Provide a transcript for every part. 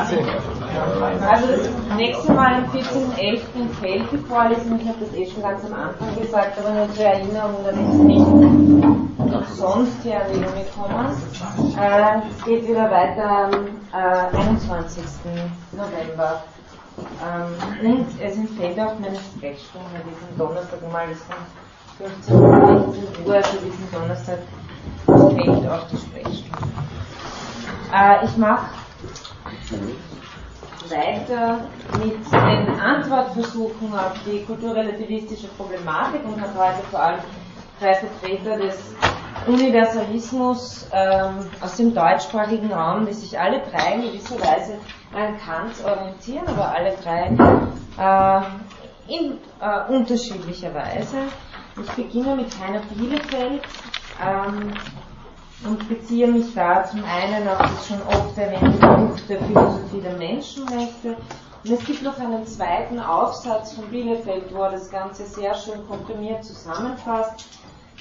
Also das nächste Mal am 14.11. in Feld die Vorlesung, ich habe das eh schon ganz am Anfang gesagt, aber nur zur Erinnerung, damit Sie nicht sonst hier an die Uni. Äh, es geht wieder weiter am äh, 21. November. Ähm, es empfiehlt auch meine Sprechstunde diesen Donnerstag mal, das von 15 Uhr, 16 Uhr, also diesen Donnerstag empfiehlt auch die Sprechstunde. Äh, ich mache weiter mit den Antwortversuchen auf die kulturrelativistische Problematik und habe heute vor allem drei Vertreter des Universalismus ähm, aus dem deutschsprachigen Raum, die sich alle drei in gewisser Weise an Kant orientieren, aber alle drei äh, in äh, unterschiedlicher Weise. Ich beginne mit Heiner Bielefeld ähm, und beziehe mich da zum einen auf das schon oft erwähnte Buch der Philosophie der Menschenrechte. Und es gibt noch einen zweiten Aufsatz von Bielefeld, wo er das Ganze sehr schön komprimiert zusammenfasst.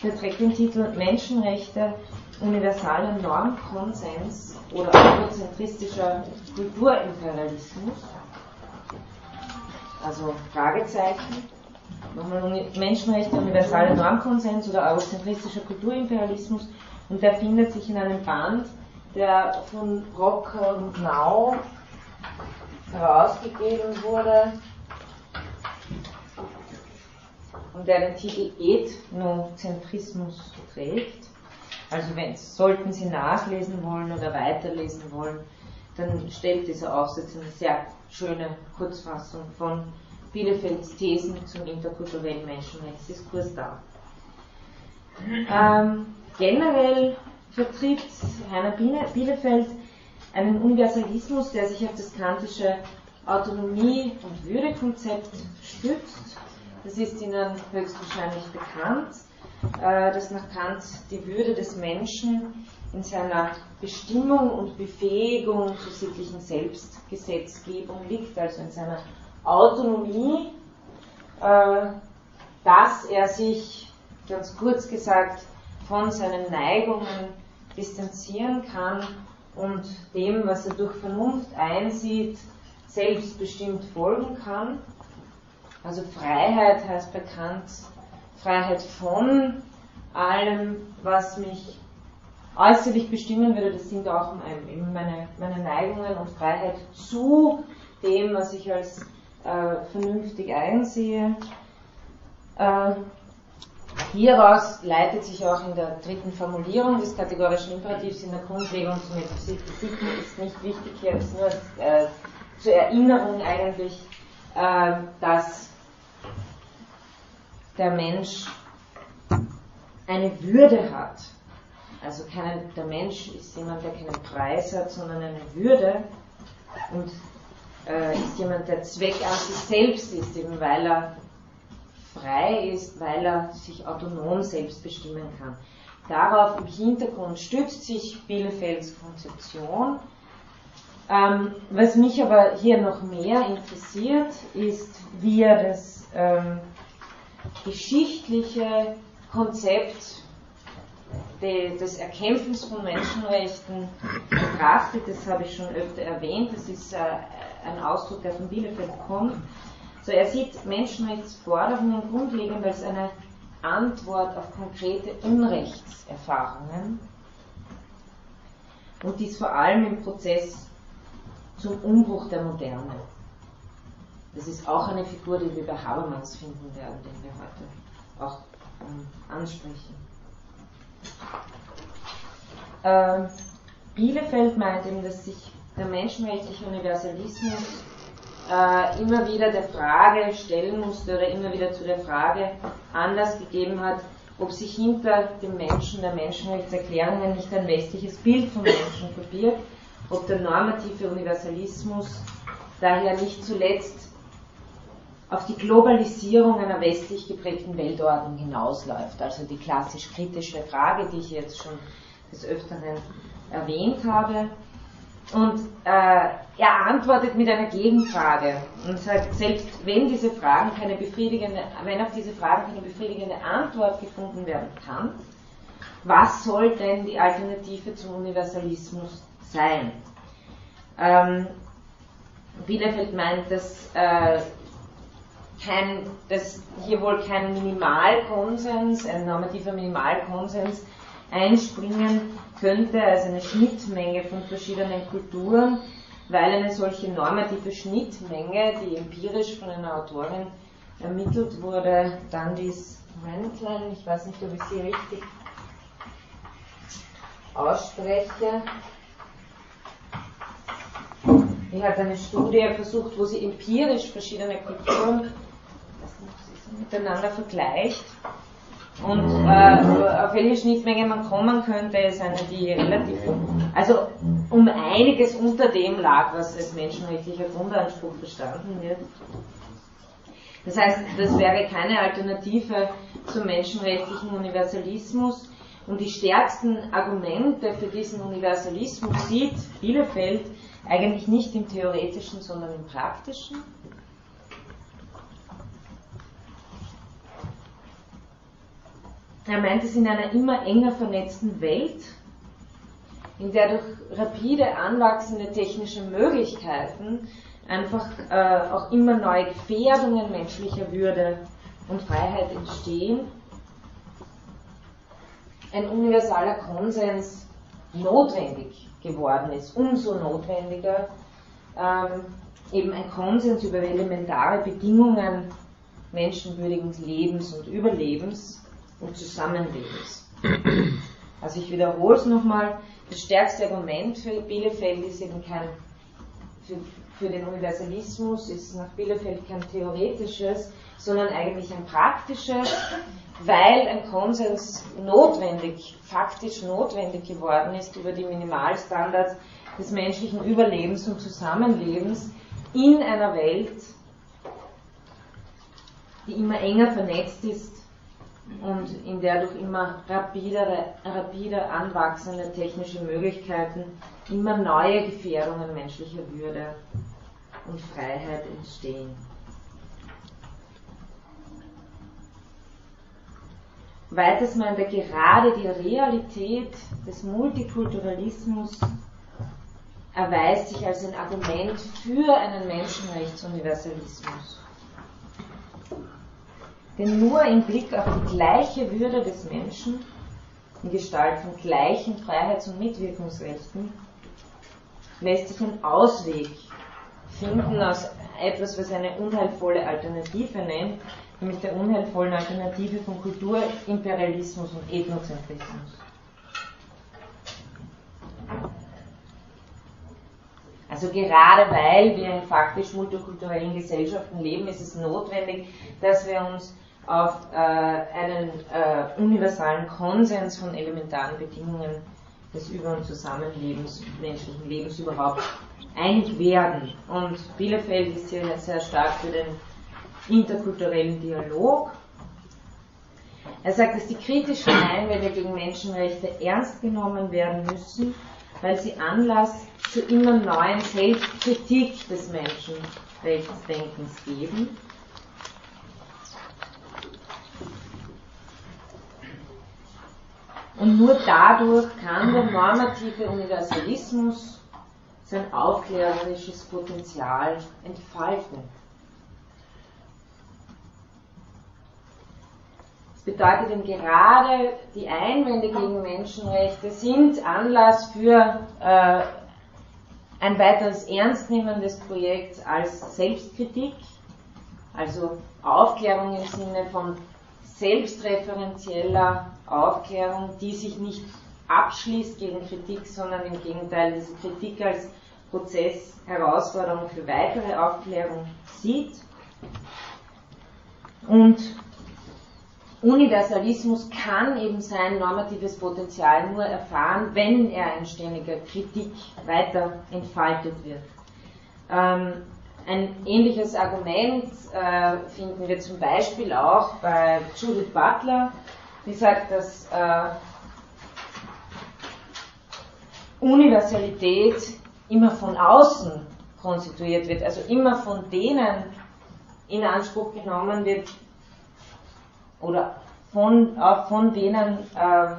Der trägt den Titel Menschenrechte, universaler Normkonsens oder eurozentristischer Kulturimperialismus. Also Fragezeichen. Nochmal Menschenrechte, universaler Normkonsens oder eurozentristischer Kulturimperialismus. Und der findet sich in einem Band, der von Brocker und Nau herausgegeben wurde und der den Titel Ethnozentrismus trägt. Also wenn, sollten Sie nachlesen wollen oder weiterlesen wollen, dann stellt dieser Aufsatz eine sehr schöne Kurzfassung von Bielefelds Thesen zum interkulturellen Menschenrechtsdiskurs dar. Ähm, generell vertritt Heiner Bielefeld einen Universalismus, der sich auf das kantische Autonomie- und Würdekonzept stützt. Das ist Ihnen höchstwahrscheinlich bekannt, äh, dass nach Kant die Würde des Menschen in seiner Bestimmung und Befähigung zur sittlichen Selbstgesetzgebung liegt, also in seiner Autonomie, äh, dass er sich, ganz kurz gesagt, von seinen Neigungen distanzieren kann und dem, was er durch Vernunft einsieht, selbstbestimmt folgen kann. Also Freiheit heißt bekannt Freiheit von allem, was mich äußerlich bestimmen würde. Das sind auch meine, meine Neigungen und Freiheit zu dem, was ich als äh, vernünftig einsehe. Äh, Hieraus leitet sich auch in der dritten Formulierung des kategorischen Imperativs in der Grundlegung zur Metaphysik ist nicht wichtig, hier ist nur äh, zur Erinnerung eigentlich, äh, dass der Mensch eine Würde hat. Also keinen, der Mensch ist jemand, der keinen Preis hat, sondern eine Würde und äh, ist jemand, der Zweck an sich selbst ist, eben weil er frei ist, weil er sich autonom selbst bestimmen kann. Darauf im Hintergrund stützt sich Bielefelds Konzeption. Ähm, was mich aber hier noch mehr interessiert, ist, wie er das ähm, geschichtliche Konzept de, des Erkämpfens von Menschenrechten betrachtet. Das habe ich schon öfter erwähnt. Das ist äh, ein Ausdruck, der von Bielefeld kommt. So, er sieht Menschenrechtsforderungen grundlegend als eine Antwort auf konkrete Unrechtserfahrungen und dies vor allem im Prozess zum Umbruch der Moderne. Das ist auch eine Figur, die wir bei Habermas finden werden, den wir heute auch ähm, ansprechen. Ähm, Bielefeld meint eben, dass sich der menschenrechtliche Universalismus äh, immer wieder der Frage stellen musste oder immer wieder zu der Frage Anlass gegeben hat, ob sich hinter dem Menschen der Menschenrechtserklärungen nicht ein westliches Bild vom Menschen verbirgt, ob der normative Universalismus daher nicht zuletzt auf die Globalisierung einer westlich geprägten Weltordnung hinausläuft. Also die klassisch kritische Frage, die ich jetzt schon des Öfteren erwähnt habe. Und äh, er antwortet mit einer Gegenfrage und sagt, selbst wenn diese Fragen keine befriedigende, wenn auf diese Fragen keine befriedigende Antwort gefunden werden kann, was soll denn die Alternative zum Universalismus sein? Ähm, Bielefeld meint, dass, äh, kein, dass hier wohl kein Minimalkonsens, ein normativer Minimalkonsens einspringen könnte, also eine Schnittmenge von verschiedenen Kulturen, weil eine solche normative Schnittmenge, die empirisch von einer Autorin ermittelt wurde, dann dies Rankline, ich weiß nicht, ob ich sie richtig ausspreche, die hat eine Studie versucht, wo sie empirisch verschiedene Kulturen miteinander vergleicht. Und äh, auf welche Schnittmenge man kommen könnte, ist eine, die relativ, also um einiges unter dem lag, was als menschenrechtlicher Grundanspruch verstanden wird. Das heißt, das wäre keine Alternative zum menschenrechtlichen Universalismus. Und die stärksten Argumente für diesen Universalismus sieht Bielefeld eigentlich nicht im theoretischen, sondern im praktischen. Er meint es in einer immer enger vernetzten Welt, in der durch rapide anwachsende technische Möglichkeiten einfach äh, auch immer neue Gefährdungen menschlicher Würde und Freiheit entstehen, ein universaler Konsens notwendig geworden ist, umso notwendiger, ähm, eben ein Konsens über elementare Bedingungen menschenwürdigen Lebens und Überlebens und Zusammenlebens. Also ich wiederhole es nochmal, das stärkste Argument für Bielefeld ist eben kein, für, für den Universalismus ist nach Bielefeld kein theoretisches, sondern eigentlich ein praktisches, weil ein Konsens notwendig, faktisch notwendig geworden ist über die Minimalstandards des menschlichen Überlebens und Zusammenlebens in einer Welt, die immer enger vernetzt ist und in der durch immer rapidere, rapider anwachsende technische Möglichkeiten immer neue Gefährdungen menschlicher Würde und Freiheit entstehen. Weiters meinte gerade die Realität des Multikulturalismus erweist sich als ein Argument für einen Menschenrechtsuniversalismus. Denn nur im Blick auf die gleiche Würde des Menschen, in Gestalt von gleichen Freiheits- und Mitwirkungsrechten, lässt sich ein Ausweg finden aus etwas, was eine unheilvolle Alternative nennt, nämlich der unheilvollen Alternative von Kulturimperialismus und Ethnozentrismus. Also gerade weil wir in faktisch multikulturellen Gesellschaften leben, ist es notwendig, dass wir uns auf äh, einen äh, universalen Konsens von elementaren Bedingungen des Über- und Zusammenlebens menschlichen Lebens überhaupt einig werden. Und Bielefeld ist hier sehr stark für den interkulturellen Dialog. Er sagt, dass die kritischen Einwände gegen Menschenrechte ernst genommen werden müssen, weil sie Anlass zu immer neuen Selbstkritik des Menschenrechtsdenkens geben. Und nur dadurch kann der normative Universalismus sein aufklärerisches Potenzial entfalten. bedeutet eben gerade, die Einwände gegen Menschenrechte sind Anlass für äh, ein weiteres Ernstnehmen des Projekts als Selbstkritik, also Aufklärung im Sinne von selbstreferenzieller Aufklärung, die sich nicht abschließt gegen Kritik, sondern im Gegenteil diese Kritik als Prozess Herausforderung für weitere Aufklärung sieht. Und Universalismus kann eben sein normatives Potenzial nur erfahren, wenn er in ständiger Kritik weiter entfaltet wird. Ähm, ein ähnliches Argument äh, finden wir zum Beispiel auch bei Judith Butler, die sagt, dass äh, Universalität immer von außen konstituiert wird, also immer von denen in Anspruch genommen wird, oder von, auch von denen äh,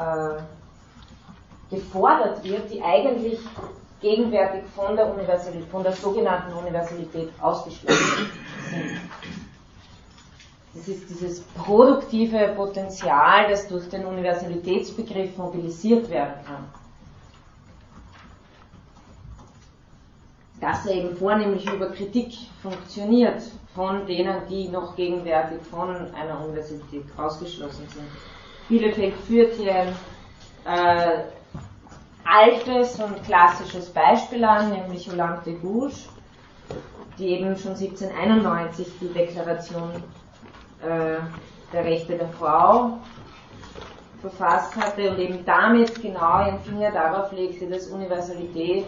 äh, gefordert wird, die eigentlich gegenwärtig von der, Universalität, von der sogenannten Universalität ausgeschlossen sind. Das ist dieses produktive Potenzial, das durch den Universalitätsbegriff mobilisiert werden kann. Dass er eben vornehmlich über Kritik funktioniert von denen, die noch gegenwärtig von einer Universität ausgeschlossen sind. Bielefeld führt hier ein äh, altes und klassisches Beispiel an, nämlich Hollande de Gouges, die eben schon 1791 die Deklaration äh, der Rechte der Frau verfasst hatte und eben damit genau ihren Finger darauf legte, dass Universalität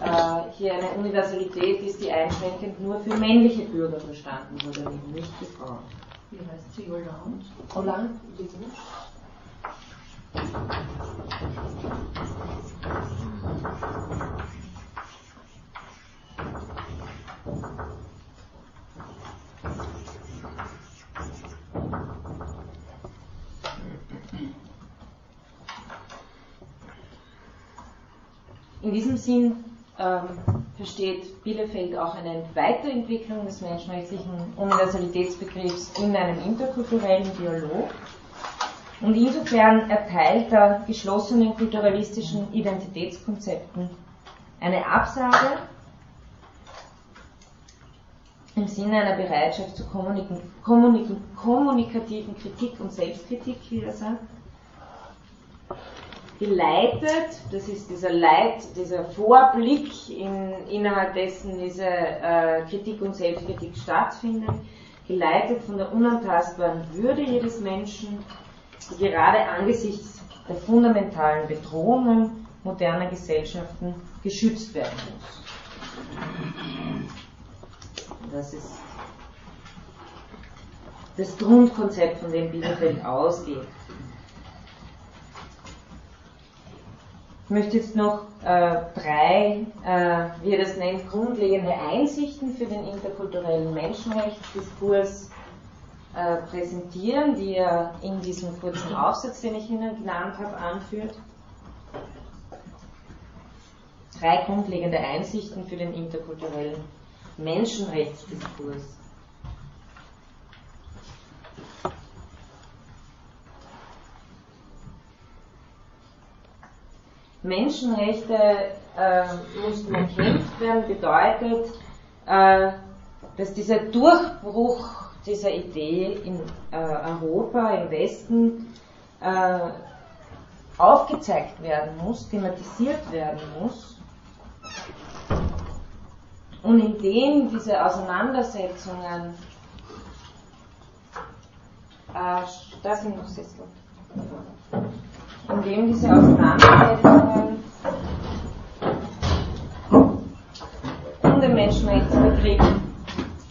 äh, hier eine Universalität ist, die einschränkend nur für männliche Bürger verstanden wurde, eben nicht für Frauen. Wie heißt sie? Hollande? Hollande? In diesem Sinn ähm, versteht Bielefeld auch eine Weiterentwicklung des menschenrechtlichen Universalitätsbegriffs in einem interkulturellen Dialog. Und insofern erteilt er geschlossenen kulturalistischen Identitätskonzepten eine Absage im Sinne einer Bereitschaft zur kommunik kommunik kommunikativen Kritik und Selbstkritik, wie er sagt, geleitet, das ist dieser Leit, dieser Vorblick, in, innerhalb dessen diese äh, Kritik und Selbstkritik stattfindet, geleitet von der unantastbaren Würde jedes Menschen, die gerade angesichts der fundamentalen Bedrohungen moderner Gesellschaften geschützt werden muss. Das ist das Grundkonzept, von dem Bielefeld ausgeht. Möchte jetzt noch äh, drei, äh, wie er das nennt, grundlegende Einsichten für den interkulturellen Menschenrechtsdiskurs äh, präsentieren, die er in diesem kurzen Aufsatz, den ich Ihnen genannt habe, anführt. Drei grundlegende Einsichten für den interkulturellen Menschenrechtsdiskurs. Menschenrechte äh, mussten erkämpft werden, bedeutet, äh, dass dieser Durchbruch dieser Idee in äh, Europa, im Westen, äh, aufgezeigt werden muss, thematisiert werden muss. Und indem diese Auseinandersetzungen, äh, da sind noch Sessel in dem diese Auseinandersetzungen um den Menschenrechtsbegriff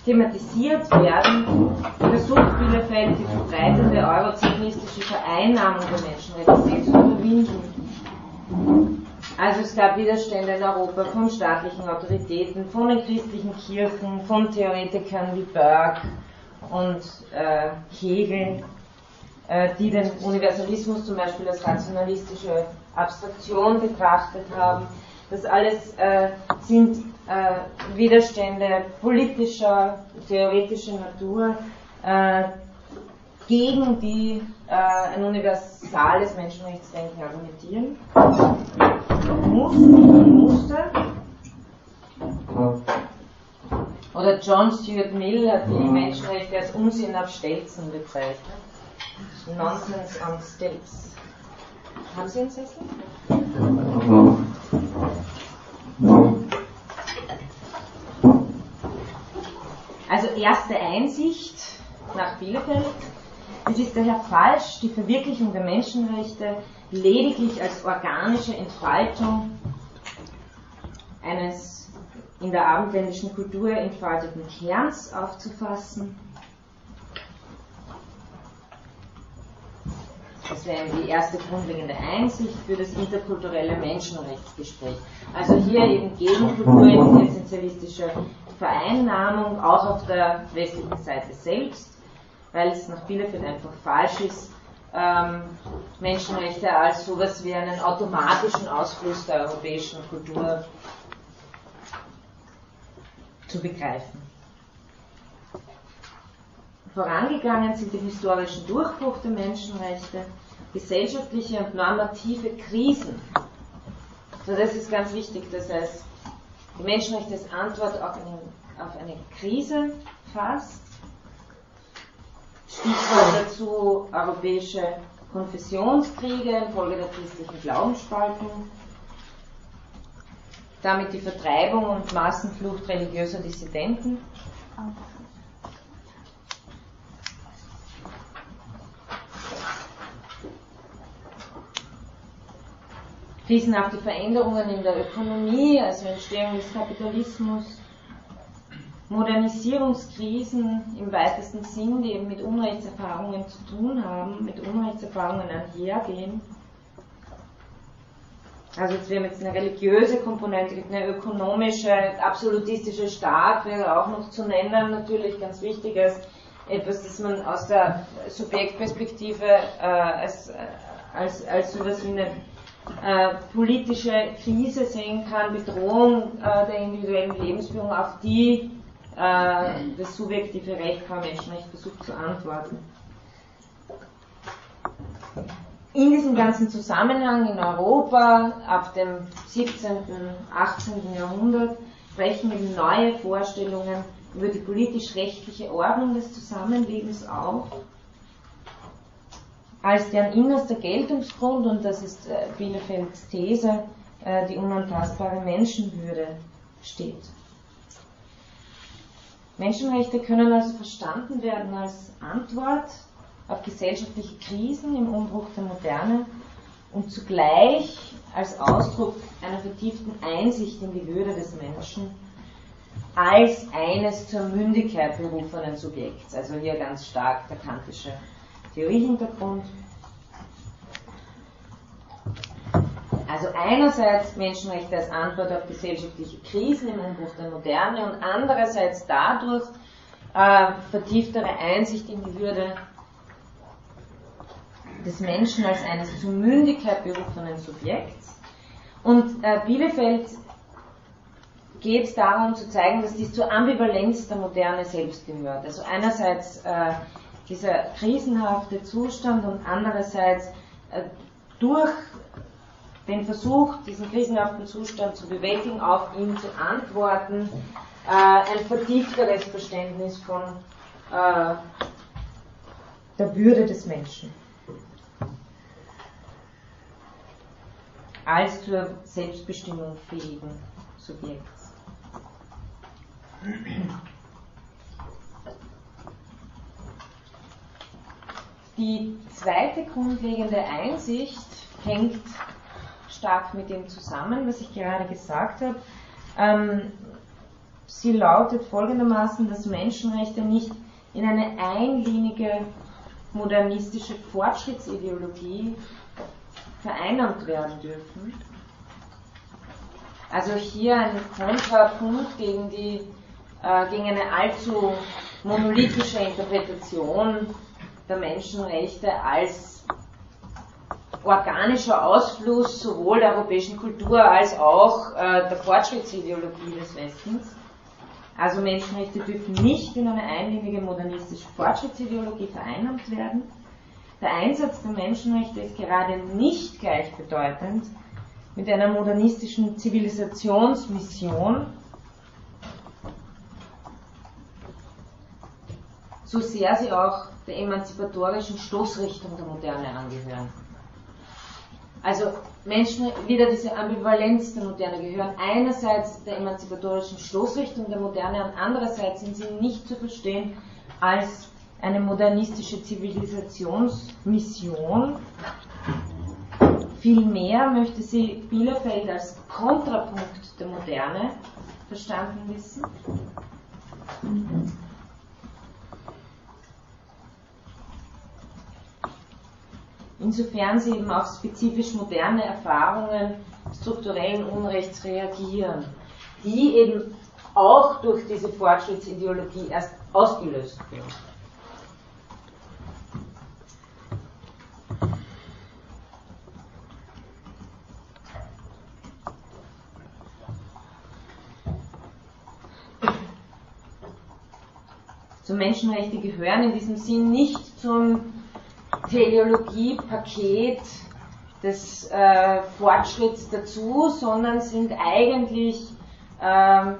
thematisiert werden, versucht Bielefeld die verbreitende eurozionistische Vereinnahmung der Menschenrechte zu überwinden. Also es gab Widerstände in Europa von staatlichen Autoritäten, von den christlichen Kirchen, von Theoretikern wie Burke und äh, Hegel, die den Universalismus zum Beispiel als rationalistische Abstraktion betrachtet haben. Das alles äh, sind äh, Widerstände politischer, theoretischer Natur, äh, gegen die äh, ein universales Menschenrechtsdenken argumentieren muss, musste. Oder John Stuart Mill hat die Menschenrechte als Unsinn auf Stelzen bezeichnet. Nonsense on Stilts. Haben Sie einen Sessel? Also erste Einsicht nach Bielefeld. Es ist daher falsch, die Verwirklichung der Menschenrechte lediglich als organische Entfaltung eines in der abendländischen Kultur entfalteten Kerns aufzufassen Das wäre die erste grundlegende Einsicht für das interkulturelle Menschenrechtsgespräch. Also hier eben Gegenkultur in essentialistischer Vereinnahmung, auch auf der westlichen Seite selbst, weil es nach Bielefeld einfach falsch ist, ähm, Menschenrechte als sowas wie einen automatischen Ausfluss der europäischen Kultur zu begreifen. Vorangegangen sind den historischen Durchbruch der Menschenrechte, gesellschaftliche und normative Krisen. So, das ist ganz wichtig, das heißt, die Menschenrechte als Antwort auf eine, auf eine Krise fasst. Stichwort dazu europäische Konfessionskriege infolge der christlichen Glaubensspaltung, damit die Vertreibung und Massenflucht religiöser Dissidenten. Krisenhafte Veränderungen in der Ökonomie, also Entstehung des Kapitalismus, Modernisierungskrisen im weitesten Sinn, die eben mit Unrechtserfahrungen zu tun haben, mit Unrechtserfahrungen einhergehen. Also jetzt, wir haben jetzt eine religiöse Komponente, eine ökonomische, absolutistische Staat wäre auch noch zu nennen, natürlich ganz wichtiges, etwas, das man aus der Subjektperspektive äh, als, äh, als, als sowas wie eine äh, politische Krise sehen kann, Bedrohung äh, der individuellen Lebensführung, auf die äh, das subjektive Recht von Menschenrecht versucht zu antworten. In diesem ganzen Zusammenhang in Europa ab dem 17., 18. Jahrhundert brechen eben neue Vorstellungen über die politisch-rechtliche Ordnung des Zusammenlebens auf als deren innerster Geltungsgrund, und das ist äh, Bielefelds These, äh, die unantastbare Menschenwürde steht. Menschenrechte können also verstanden werden als Antwort auf gesellschaftliche Krisen im Umbruch der Moderne und zugleich als Ausdruck einer vertieften Einsicht in die Würde des Menschen als eines zur Mündigkeit berufenen Subjekts. Also hier ganz stark der kantische Theoriehintergrund. Also einerseits Menschenrechte als Antwort auf gesellschaftliche Krisen im Umbruch der Moderne und andererseits dadurch äh, vertieftere Einsicht in die Würde des Menschen als eines zur Mündigkeit berufenen Subjekts. Und äh, Bielefeld geht es darum zu zeigen, dass dies zur Ambivalenz der Moderne selbst gehört. Also einerseits äh, dieser krisenhafte Zustand und andererseits äh, durch den Versuch, diesen krisenhaften Zustand zu bewältigen, auf ihn zu antworten, äh, ein vertiefteres Verständnis von äh, der Würde des Menschen als zur Selbstbestimmung fähigen Subjekts. Die zweite grundlegende Einsicht hängt stark mit dem zusammen, was ich gerade gesagt habe. Ähm, sie lautet folgendermaßen, dass Menschenrechte nicht in eine einlinige modernistische Fortschrittsideologie vereinnahmt werden dürfen. Also hier ein Kontrapunkt gegen, die, äh, gegen eine allzu monolithische Interpretation der Menschenrechte als organischer Ausfluss sowohl der europäischen Kultur als auch äh, der Fortschrittsideologie des Westens. Also Menschenrechte dürfen nicht in eine einlinige modernistische Fortschrittsideologie vereinnahmt werden. Der Einsatz der Menschenrechte ist gerade nicht gleichbedeutend mit einer modernistischen Zivilisationsmission, so sehr sie auch der emanzipatorischen Stoßrichtung der Moderne angehören. Also Menschen, wieder diese Ambivalenz der Moderne gehören einerseits der emanzipatorischen Stoßrichtung der Moderne und andererseits sind sie nicht zu verstehen als eine modernistische Zivilisationsmission. Vielmehr möchte sie Bielefeld als Kontrapunkt der Moderne verstanden wissen. insofern sie eben auf spezifisch moderne Erfahrungen strukturellen Unrechts reagieren, die eben auch durch diese Fortschrittsideologie erst ausgelöst werden. So Menschenrechte gehören in diesem Sinn nicht zum Teleologie-Paket des äh, Fortschritts dazu, sondern sind eigentlich ähm,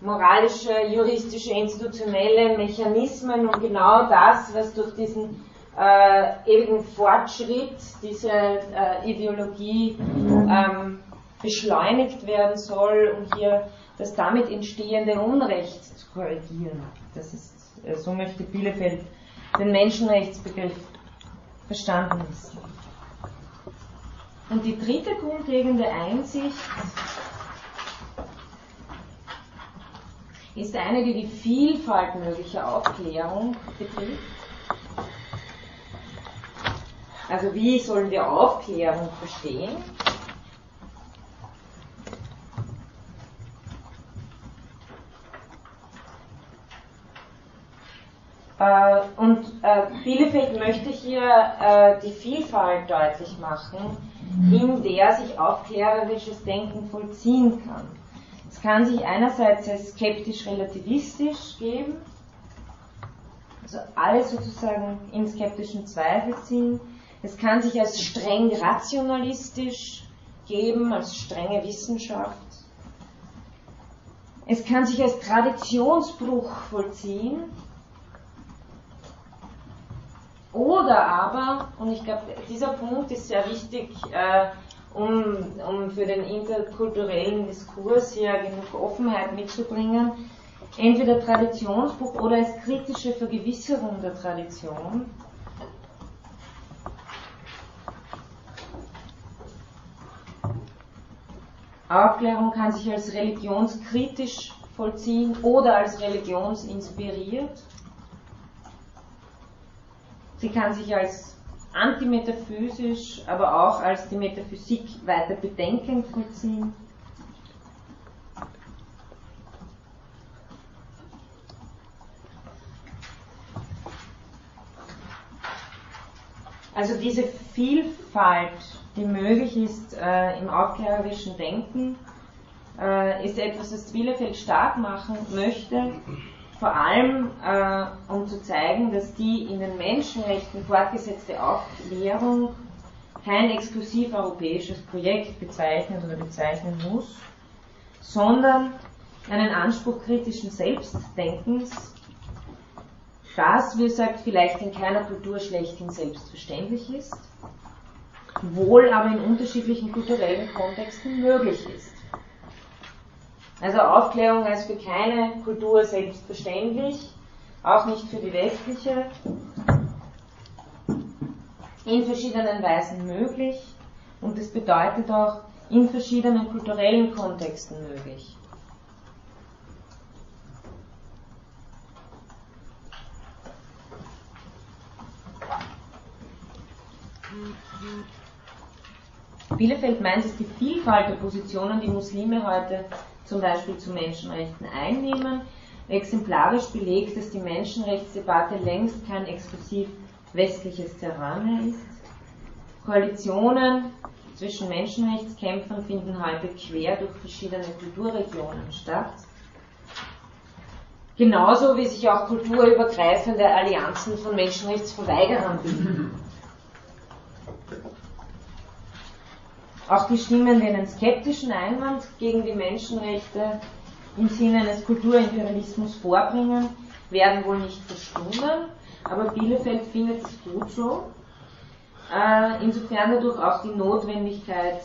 moralische, juristische, institutionelle Mechanismen und genau das, was durch diesen äh, ewigen Fortschritt dieser äh, Ideologie ähm, beschleunigt werden soll, um hier das damit entstehende Unrecht zu korrigieren. Das ist, äh, so möchte Bielefeld den Menschenrechtsbegriff verstanden wissen. Und die dritte grundlegende Einsicht ist eine, die die Vielfalt möglicher Aufklärung betrifft. Also wie sollen wir Aufklärung verstehen? Äh, und äh, Bielefeld möchte hier äh, die Vielfalt deutlich machen, in der sich aufklärerisches Denken vollziehen kann. Es kann sich einerseits als skeptisch-relativistisch geben, also alles sozusagen in skeptischen Zweifel ziehen. Es kann sich als streng rationalistisch geben, als strenge Wissenschaft. Es kann sich als Traditionsbruch vollziehen, oder aber, und ich glaube, dieser Punkt ist sehr wichtig, äh, um, um für den interkulturellen Diskurs hier genug Offenheit mitzubringen, entweder Traditionsbuch oder als kritische Vergewisserung der Tradition. Aufklärung kann sich als religionskritisch vollziehen oder als religionsinspiriert. Sie kann sich als antimetaphysisch, aber auch als die Metaphysik weiter bedenkend vollziehen. Also diese Vielfalt, die möglich ist äh, im aufklärerischen Denken, äh, ist etwas, das Bielefeld stark machen möchte vor allem äh, um zu zeigen, dass die in den Menschenrechten fortgesetzte Aufklärung kein exklusiv europäisches Projekt bezeichnet oder bezeichnen muss, sondern einen Anspruch kritischen Selbstdenkens, das, wie gesagt, vielleicht in keiner Kultur schlechthin selbstverständlich ist, wohl aber in unterschiedlichen kulturellen Kontexten möglich ist. Also Aufklärung als für keine Kultur selbstverständlich, auch nicht für die westliche, in verschiedenen Weisen möglich und das bedeutet auch in verschiedenen kulturellen Kontexten möglich. Bielefeld meint, dass die Vielfalt der Positionen, die Muslime heute zum Beispiel zu Menschenrechten einnehmen, exemplarisch belegt, dass die Menschenrechtsdebatte längst kein exklusiv westliches Terrain mehr ist. Koalitionen zwischen Menschenrechtskämpfern finden heute quer durch verschiedene Kulturregionen statt. Genauso wie sich auch kulturübergreifende Allianzen von Menschenrechtsverweigerern bilden. Auch die Stimmen, die einen skeptischen Einwand gegen die Menschenrechte im Sinne eines Kulturimperialismus vorbringen, werden wohl nicht verstummen, aber Bielefeld findet es gut so. Äh, insofern dadurch auch die Notwendigkeit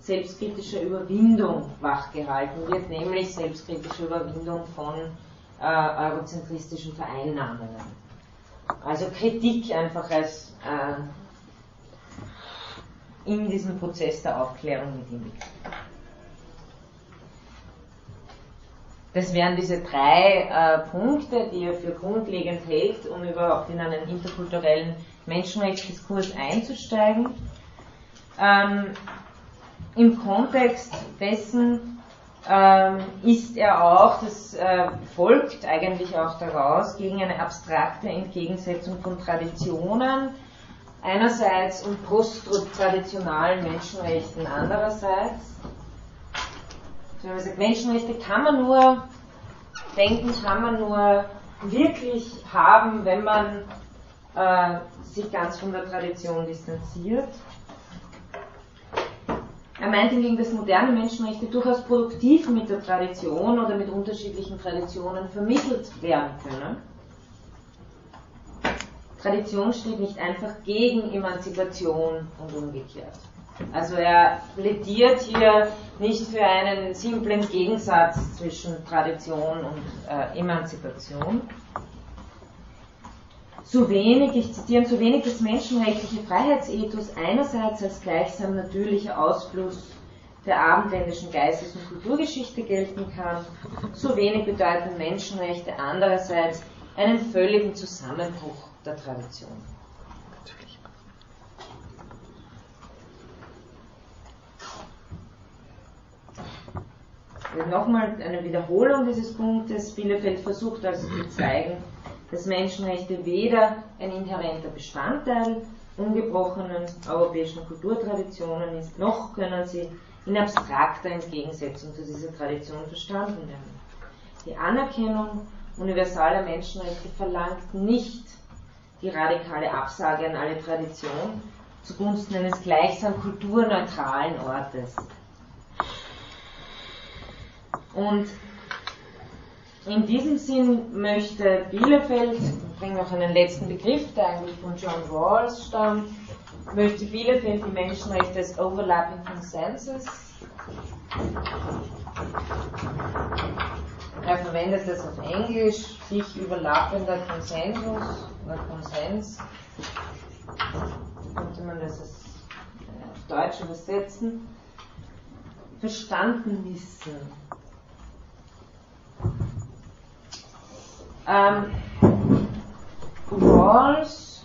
selbstkritischer Überwindung wachgehalten wird, nämlich selbstkritische Überwindung von äh, eurozentristischen Vereinnahmungen. Also Kritik einfach als äh, in diesem Prozess der Aufklärung mit ihm Das wären diese drei äh, Punkte, die er für grundlegend hält, um überhaupt in einen interkulturellen Menschenrechtsdiskurs einzusteigen. Ähm, Im Kontext dessen ähm, ist er auch, das äh, folgt eigentlich auch daraus, gegen eine abstrakte Entgegensetzung von Traditionen, einerseits und posttraditionalen Menschenrechten andererseits. Menschenrechte kann man nur denken, kann man nur wirklich haben, wenn man äh, sich ganz von der Tradition distanziert. Er meint hingegen, dass moderne Menschenrechte durchaus produktiv mit der Tradition oder mit unterschiedlichen Traditionen vermittelt werden können. Tradition steht nicht einfach gegen Emanzipation und umgekehrt. Also er plädiert hier nicht für einen simplen Gegensatz zwischen Tradition und äh, Emanzipation. Zu wenig, ich zitiere, zu wenig das menschenrechtliche Freiheitsethos einerseits als gleichsam natürlicher Ausfluss der abendländischen Geistes- und Kulturgeschichte gelten kann, so wenig bedeuten Menschenrechte andererseits einen völligen Zusammenbruch der Tradition. Nochmal eine Wiederholung dieses Punktes. Bielefeld versucht also zu zeigen, dass Menschenrechte weder ein inhärenter Bestandteil ungebrochenen europäischen Kulturtraditionen ist, noch können sie in abstrakter Entgegensetzung zu dieser Tradition verstanden werden. Die Anerkennung universaler Menschenrechte verlangt nicht die radikale Absage an alle Tradition zugunsten eines gleichsam kulturneutralen Ortes. Und in diesem Sinn möchte Bielefeld, ich bringe noch einen letzten Begriff, der eigentlich von John Rawls stammt, möchte Bielefeld die Menschenrechte als Overlapping Consensus. Er verwendet das auf Englisch, sich überlappender Konsensus oder Konsens. Könnte man das auf Deutsch übersetzen? Verstanden wissen Ähm, Rawls,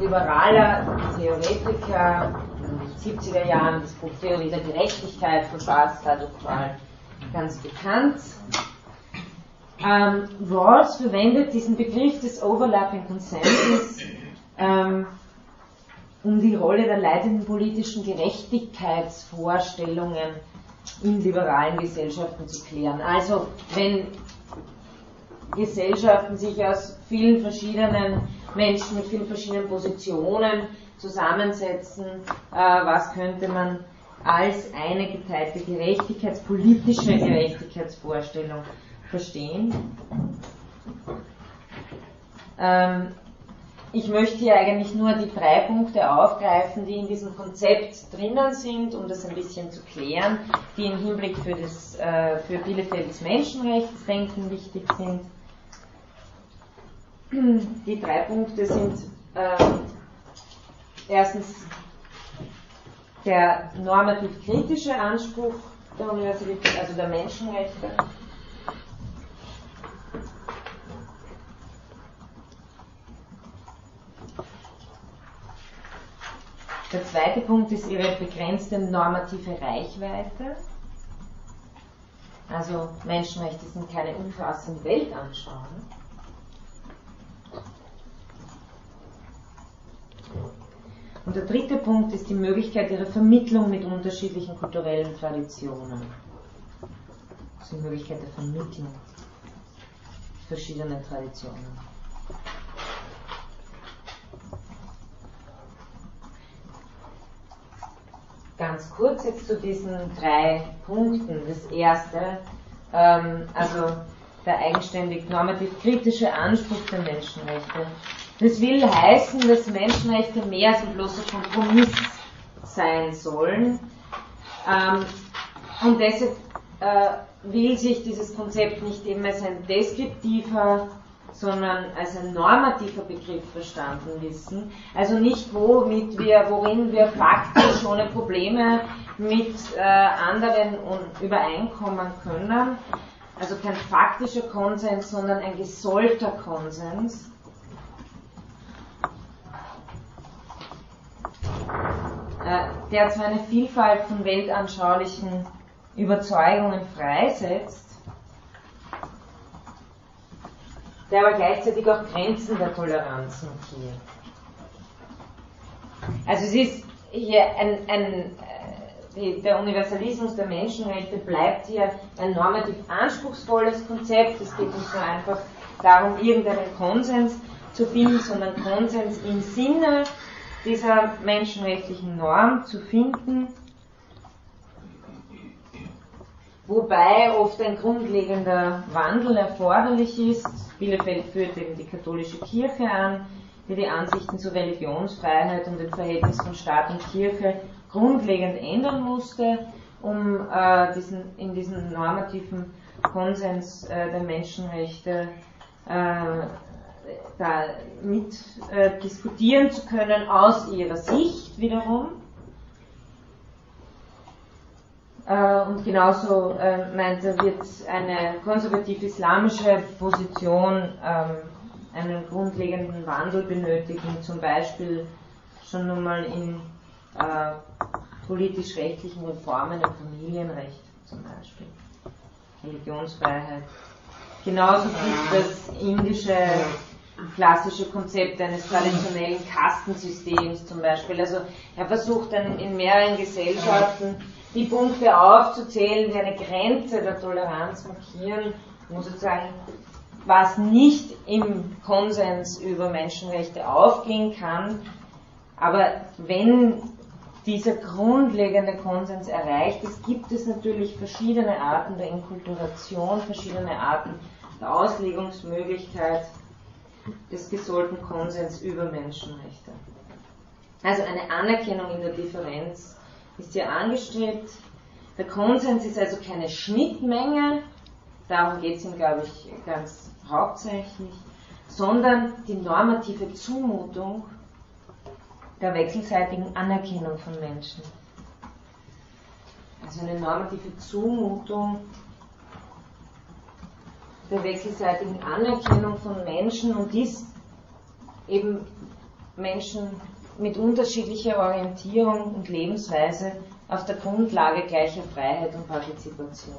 liberaler Theoretiker 70er Jahren, das Theorie der Gerechtigkeit von Schwarzkadukal ganz bekannt. Ähm, Rawls verwendet diesen Begriff des Overlapping Consensus, ähm, um die Rolle der leitenden politischen Gerechtigkeitsvorstellungen in liberalen Gesellschaften zu klären. Also wenn Gesellschaften sich aus vielen verschiedenen Menschen mit vielen verschiedenen Positionen zusammensetzen, äh, was könnte man als eine geteilte Gerechtigkeitspolitische Gerechtigkeitsvorstellung verstehen. Ähm, ich möchte hier eigentlich nur die drei Punkte aufgreifen, die in diesem Konzept drinnen sind, um das ein bisschen zu klären, die im Hinblick für, das, äh, für Bielefelds Menschenrechtsdenken wichtig sind. Die drei Punkte sind äh, erstens der normativ-kritische Anspruch der Universität, also der Menschenrechte, Der zweite Punkt ist ihre begrenzte normative Reichweite. Also Menschenrechte sind keine umfassende Weltanschauung. Und der dritte Punkt ist die Möglichkeit ihrer Vermittlung mit unterschiedlichen kulturellen Traditionen. Also die Möglichkeit der Vermittlung verschiedener Traditionen. ganz kurz jetzt zu diesen drei Punkten. Das erste, ähm, also der eigenständig normativ-kritische Anspruch der Menschenrechte. Das will heißen, dass Menschenrechte mehr als ein bloßer Kompromiss sein sollen. Ähm, und deshalb äh, will sich dieses Konzept nicht eben als ein deskriptiver sondern als ein normativer Begriff verstanden wissen. Also nicht, womit wir, worin wir faktisch ohne Probleme mit äh, anderen übereinkommen können. Also kein faktischer Konsens, sondern ein gesollter Konsens. Der zwar eine Vielfalt von weltanschaulichen Überzeugungen freisetzt, der aber gleichzeitig auch Grenzen der Toleranz markiert. Also es ist hier ein, ein, die, der Universalismus der Menschenrechte bleibt hier ein normativ anspruchsvolles Konzept. Es geht nicht nur einfach darum, irgendeinen Konsens zu finden, sondern Konsens im Sinne dieser menschenrechtlichen Norm zu finden, wobei oft ein grundlegender Wandel erforderlich ist. Bielefeld führt eben die katholische Kirche an, die die Ansichten zur Religionsfreiheit und dem Verhältnis von Staat und Kirche grundlegend ändern musste, um äh, diesen, in diesen normativen Konsens äh, der Menschenrechte äh, da mit äh, diskutieren zu können aus ihrer Sicht wiederum. Äh, und genauso äh, meinte, wird eine konservativ-islamische Position ähm, einen grundlegenden Wandel benötigen, zum Beispiel schon nun mal in äh, politisch-rechtlichen Reformen im Familienrecht zum Beispiel, Religionsfreiheit. Genauso gibt das indische klassische Konzept eines traditionellen Kastensystems zum Beispiel. Also er versucht dann in mehreren Gesellschaften die Punkte aufzuzählen, die eine Grenze der Toleranz markieren, wo sozusagen was nicht im Konsens über Menschenrechte aufgehen kann. Aber wenn dieser grundlegende Konsens erreicht ist, gibt es natürlich verschiedene Arten der Inkulturation, verschiedene Arten der Auslegungsmöglichkeit des gesollten Konsens über Menschenrechte. Also eine Anerkennung in der Differenz ist hier angestrebt. Der Konsens ist also keine Schnittmenge, darum geht es ihm, glaube ich, ganz hauptsächlich, sondern die normative Zumutung der wechselseitigen Anerkennung von Menschen. Also eine normative Zumutung der wechselseitigen Anerkennung von Menschen und dies eben Menschen mit unterschiedlicher Orientierung und Lebensweise auf der Grundlage gleicher Freiheit und Partizipation.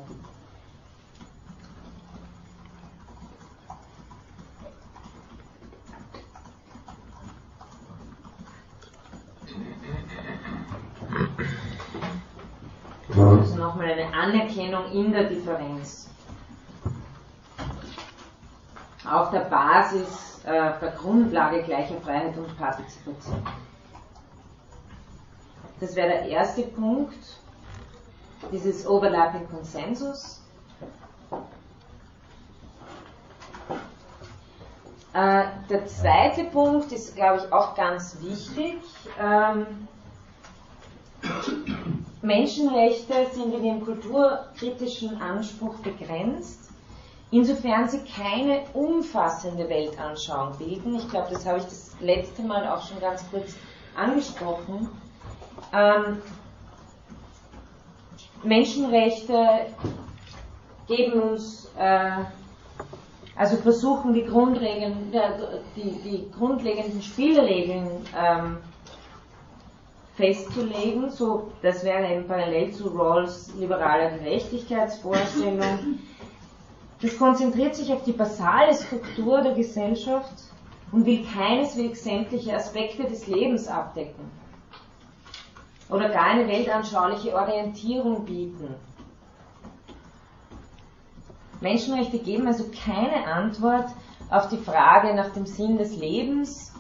Also nochmal eine Anerkennung in der Differenz auf der Basis, äh, der Grundlage gleicher Freiheit und Partizipation. Das wäre der erste Punkt, dieses Overlapping Konsensus. Äh, der zweite Punkt ist, glaube ich, auch ganz wichtig. Ähm, Menschenrechte sind in ihrem kulturkritischen Anspruch begrenzt insofern sie keine umfassende Weltanschauung bilden. Ich glaube, das habe ich das letzte Mal auch schon ganz kurz angesprochen. Ähm, Menschenrechte geben uns, äh, also versuchen die, Grundregeln, die, die grundlegenden Spielregeln ähm, festzulegen. So, das wäre eben parallel zu Rawls liberaler Gerechtigkeitsvorstellung. Das konzentriert sich auf die basale Struktur der Gesellschaft und will keineswegs sämtliche Aspekte des Lebens abdecken oder gar eine weltanschauliche Orientierung bieten. Menschenrechte geben also keine Antwort auf die Frage nach dem Sinn des Lebens,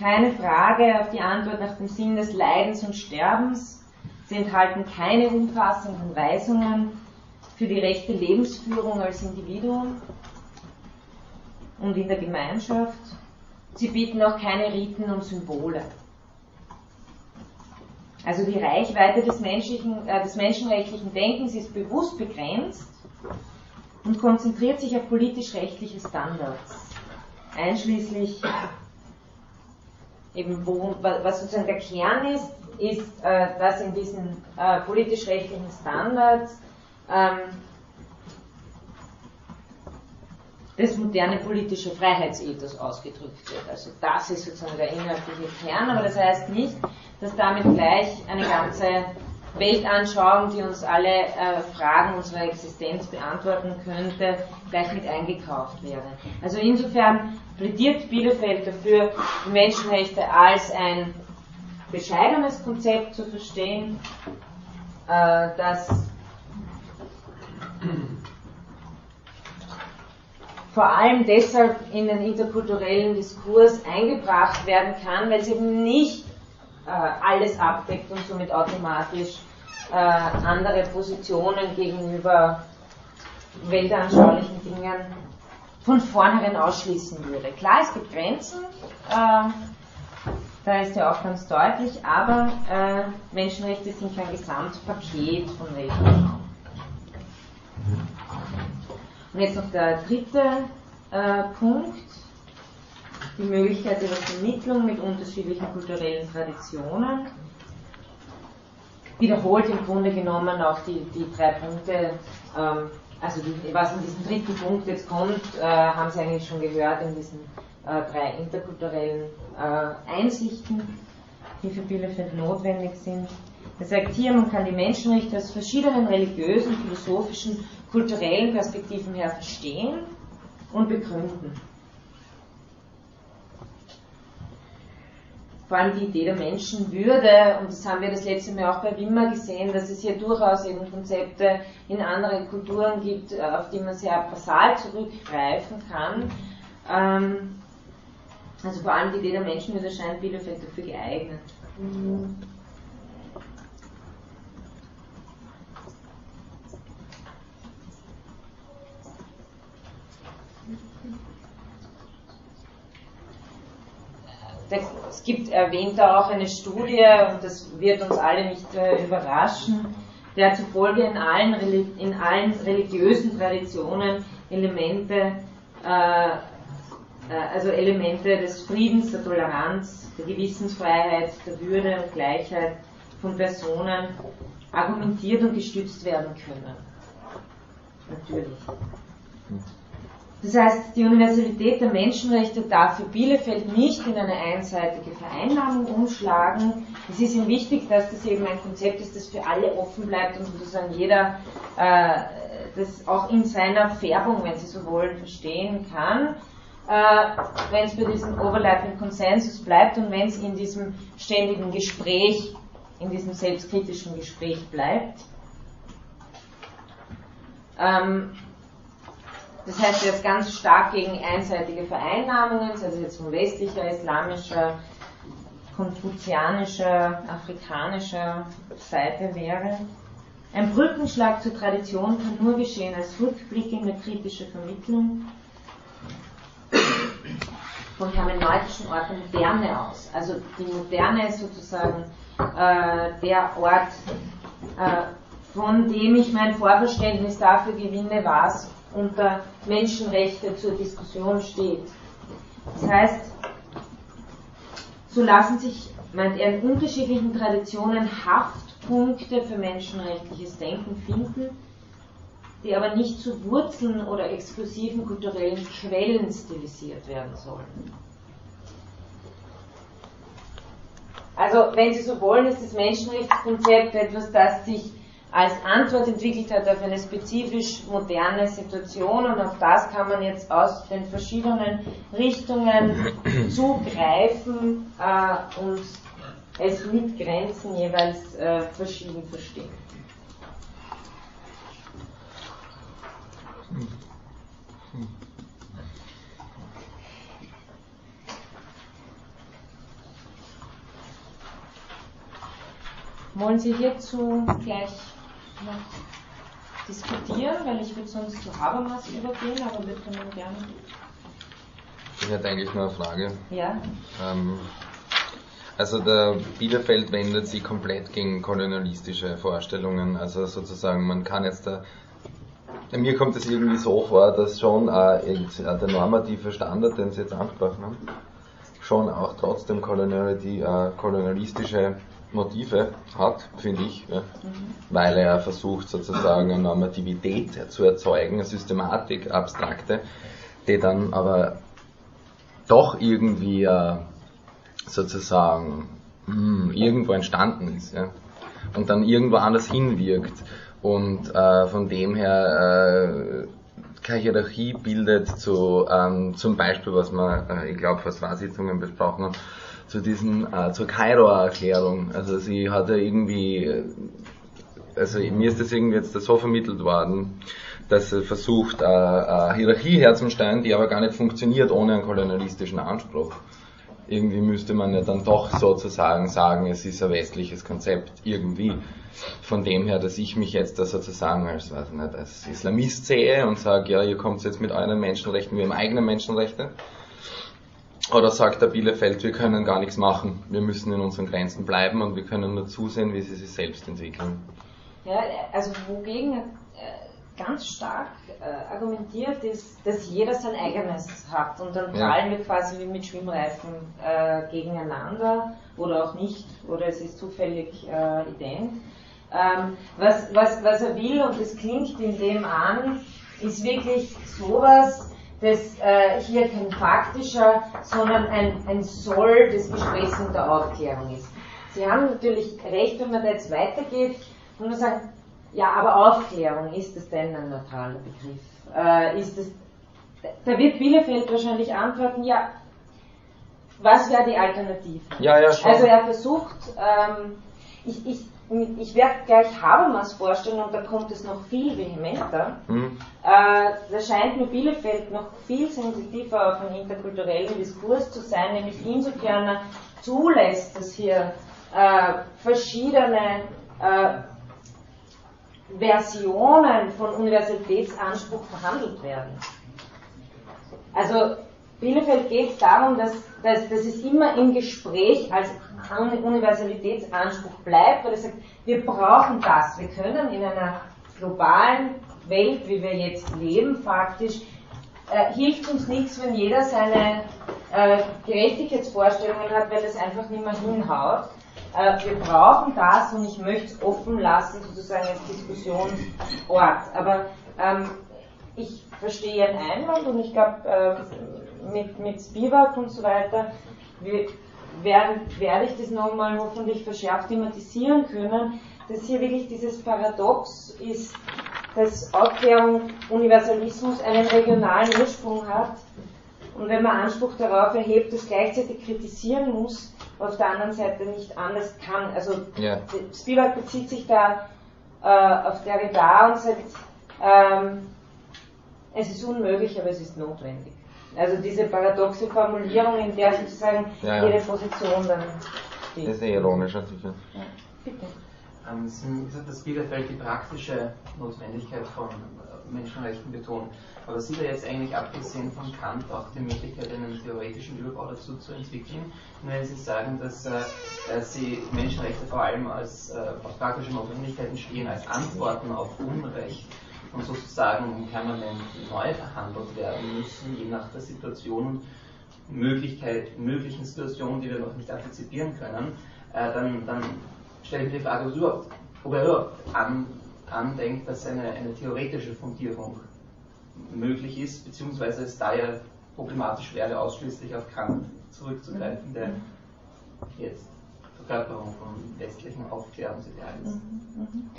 keine Frage auf die Antwort nach dem Sinn des Leidens und Sterbens, sie enthalten keine umfassenden Weisungen für die rechte Lebensführung als Individuum und in der Gemeinschaft. Sie bieten auch keine Riten und Symbole. Also die Reichweite des, menschlichen, äh, des menschenrechtlichen Denkens ist bewusst begrenzt und konzentriert sich auf politisch-rechtliche Standards, einschließlich eben wo, was sozusagen der Kern ist, ist, äh, dass in diesen äh, politisch-rechtlichen Standards ähm, das moderne politische Freiheitsethos ausgedrückt wird. Also das ist sozusagen der inhaltliche Kern, aber das heißt nicht, dass damit gleich eine ganze Weltanschauung, die uns alle äh, Fragen unserer Existenz beantworten könnte, gleich mit eingekauft wäre. Also insofern plädiert Bielefeld dafür, Menschenrechte als ein bescheidenes Konzept zu verstehen, äh, das vor allem deshalb in den interkulturellen Diskurs eingebracht werden kann, weil es eben nicht äh, alles abdeckt und somit automatisch äh, andere Positionen gegenüber weltanschaulichen Dingen von vornherein ausschließen würde. Klar, es gibt Grenzen, äh, da ist ja auch ganz deutlich, aber äh, Menschenrechte sind kein Gesamtpaket von Rechten. Und jetzt noch der dritte äh, Punkt, die Möglichkeit der Vermittlung mit unterschiedlichen kulturellen Traditionen. Wiederholt im Grunde genommen auch die, die drei Punkte, ähm, also die, was in diesem dritten Punkt jetzt kommt, äh, haben Sie eigentlich schon gehört in diesen äh, drei interkulturellen äh, Einsichten, die für Bielefeld notwendig sind. Er sagt hier, man kann die Menschenrechte aus verschiedenen religiösen, philosophischen, kulturellen Perspektiven her verstehen und begründen. Vor allem die Idee der Menschenwürde, und das haben wir das letzte Mal auch bei Wimmer gesehen, dass es hier durchaus eben Konzepte in anderen Kulturen gibt, auf die man sehr basal zurückgreifen kann. Ähm, also vor allem die Idee der Menschenwürde scheint Bielefeld dafür geeignet. Mhm. Es gibt erwähnt auch eine Studie, und das wird uns alle nicht äh, überraschen, der zufolge in allen, in allen religiösen Traditionen Elemente, äh, äh, also Elemente des Friedens, der Toleranz, der Gewissensfreiheit, der Würde und Gleichheit von Personen argumentiert und gestützt werden können. Natürlich. Das heißt, die Universalität der Menschenrechte darf für Bielefeld nicht in eine einseitige Vereinnahmung umschlagen. Es ist ihm wichtig, dass das eben ein Konzept ist, das für alle offen bleibt und sozusagen jeder äh, das auch in seiner Färbung, wenn Sie so wollen, verstehen kann. Äh, wenn es bei diesem Overlapping Konsensus bleibt und wenn es in diesem ständigen Gespräch, in diesem selbstkritischen Gespräch bleibt. Ähm, das heißt, ist ganz stark gegen einseitige Vereinnahmungen, also jetzt von westlicher, islamischer, konfuzianischer, afrikanischer Seite wäre. Ein Brückenschlag zur Tradition kann nur geschehen als rückblickende kritische Vermittlung vom hermeneutischen Ort der Moderne aus. Also die Moderne ist sozusagen äh, der Ort, äh, von dem ich mein Vorverständnis dafür gewinne, was unter Menschenrechte zur Diskussion steht. Das heißt, so lassen sich, meint er, in unterschiedlichen Traditionen Haftpunkte für menschenrechtliches Denken finden, die aber nicht zu Wurzeln oder exklusiven kulturellen Quellen stilisiert werden sollen. Also, wenn Sie so wollen, ist das Menschenrechtskonzept etwas, das sich als Antwort entwickelt hat auf eine spezifisch moderne Situation und auf das kann man jetzt aus den verschiedenen Richtungen zugreifen äh, und es mit Grenzen jeweils äh, verschieden verstehen. Wollen Sie hierzu gleich noch diskutieren, weil ich würde sonst zu Habermas übergehen, aber wir können gerne. Ich hätte eigentlich nur eine Frage. Ja. Ähm, also der Bielefeld wendet sich komplett gegen kolonialistische Vorstellungen. Also sozusagen, man kann jetzt da mir kommt es irgendwie so vor, dass schon äh, der normative Standard, den Sie jetzt angesprochen haben, schon auch trotzdem äh, kolonialistische Motive hat, finde ich, ja, weil er versucht sozusagen eine Normativität zu erzeugen, eine Systematik, abstrakte, die dann aber doch irgendwie äh, sozusagen mh, hm, irgendwo entstanden ist ja, und dann irgendwo anders hinwirkt und äh, von dem her äh, keine Hierarchie bildet zu ähm, zum Beispiel, was wir, äh, ich glaube, vor zwei Sitzungen besprochen haben, zu diesen, äh, zur Kairoer Erklärung. Also sie hatte irgendwie, äh, also mir ist das irgendwie jetzt so vermittelt worden, dass sie versucht, äh, eine Hierarchie herzustellen, die aber gar nicht funktioniert ohne einen kolonialistischen Anspruch. Irgendwie müsste man ja dann doch sozusagen sagen, es ist ein westliches Konzept, irgendwie. Von dem her, dass ich mich jetzt da sozusagen als, weiß nicht, als Islamist sehe und sage, ja, ihr kommt jetzt mit euren Menschenrechten, wir haben eigene Menschenrechte. Oder sagt der Bielefeld, wir können gar nichts machen, wir müssen in unseren Grenzen bleiben und wir können nur zusehen, wie sie sich selbst entwickeln. Ja, also wogegen ganz stark äh, argumentiert ist, dass jeder sein eigenes hat und dann prallen ja. wir quasi wie mit Schwimmreifen äh, gegeneinander oder auch nicht oder es ist zufällig äh, ident. Ähm, was, was, was er will und das klingt in dem an, ist wirklich sowas, das äh, hier kein faktischer, sondern ein, ein Soll des Gesprächs und der Aufklärung ist. Sie haben natürlich recht, wenn man da jetzt weitergeht und man sagt, ja, aber Aufklärung, ist das denn ein neutraler Begriff? Äh, ist es, da wird Bielefeld wahrscheinlich antworten, ja, was wäre die Alternative? Ja, ja, schon. Also er versucht, ähm, ich, ich, ich werde gleich Habermas vorstellen und da kommt es noch viel vehementer. Mhm. Äh, da scheint mir Bielefeld noch viel sensitiver auf einen interkulturellen Diskurs zu sein, nämlich insofern er zulässt, dass hier äh, verschiedene äh, Versionen von Universalitätsanspruch verhandelt werden. Also Bielefeld geht es darum, dass, dass, dass es immer im Gespräch als Universalitätsanspruch bleibt, weil er sagt, wir brauchen das. Wir können in einer globalen Welt, wie wir jetzt leben, faktisch, äh, hilft uns nichts, wenn jeder seine äh, Gerechtigkeitsvorstellungen hat, weil das einfach nicht mehr hinhaut. Äh, wir brauchen das und ich möchte es offen lassen, sozusagen als Diskussionsort. Aber ähm, ich verstehe Ihren Einwand und ich glaube, äh, mit, mit Spivak und so weiter wir, werde, werde ich das nochmal hoffentlich verschärft thematisieren können, dass hier wirklich dieses Paradox ist, dass Aufklärung, Universalismus einen regionalen Ursprung hat und wenn man Anspruch darauf erhebt, das gleichzeitig kritisieren muss, auf der anderen Seite nicht anders kann. Also ja. Spivak bezieht sich da äh, auf Derrida und sagt, ähm, es ist unmöglich, aber es ist notwendig. Also diese paradoxe Formulierung, in der sozusagen ja, ja. jede Position dann steht. Das ist sehr ironisch, sicher. Ja, bitte. Ähm, Sie haben gesagt, dass Bielefeld die praktische Notwendigkeit von Menschenrechten betont. Aber sieht er jetzt eigentlich abgesehen von Kant auch die Möglichkeit, einen theoretischen Überbau dazu zu entwickeln? Und wenn Sie sagen, dass äh, Sie Menschenrechte vor allem als äh, aus praktischen Notwendigkeiten stehen, als Antworten auf Unrecht und sozusagen permanent neu verhandelt werden müssen, je nach der Situation und Möglichkeit, möglichen Situationen, die wir noch nicht antizipieren können, äh, dann, dann stelle ich mir die Frage, ob er überhaupt an, andenkt, dass eine, eine theoretische Fundierung möglich ist, beziehungsweise es da ja problematisch wäre, ausschließlich auf Kant zurückzugreifen, der jetzt Verkörperung von westlichen Aufklärungsidealen ist. Mhm, mhm.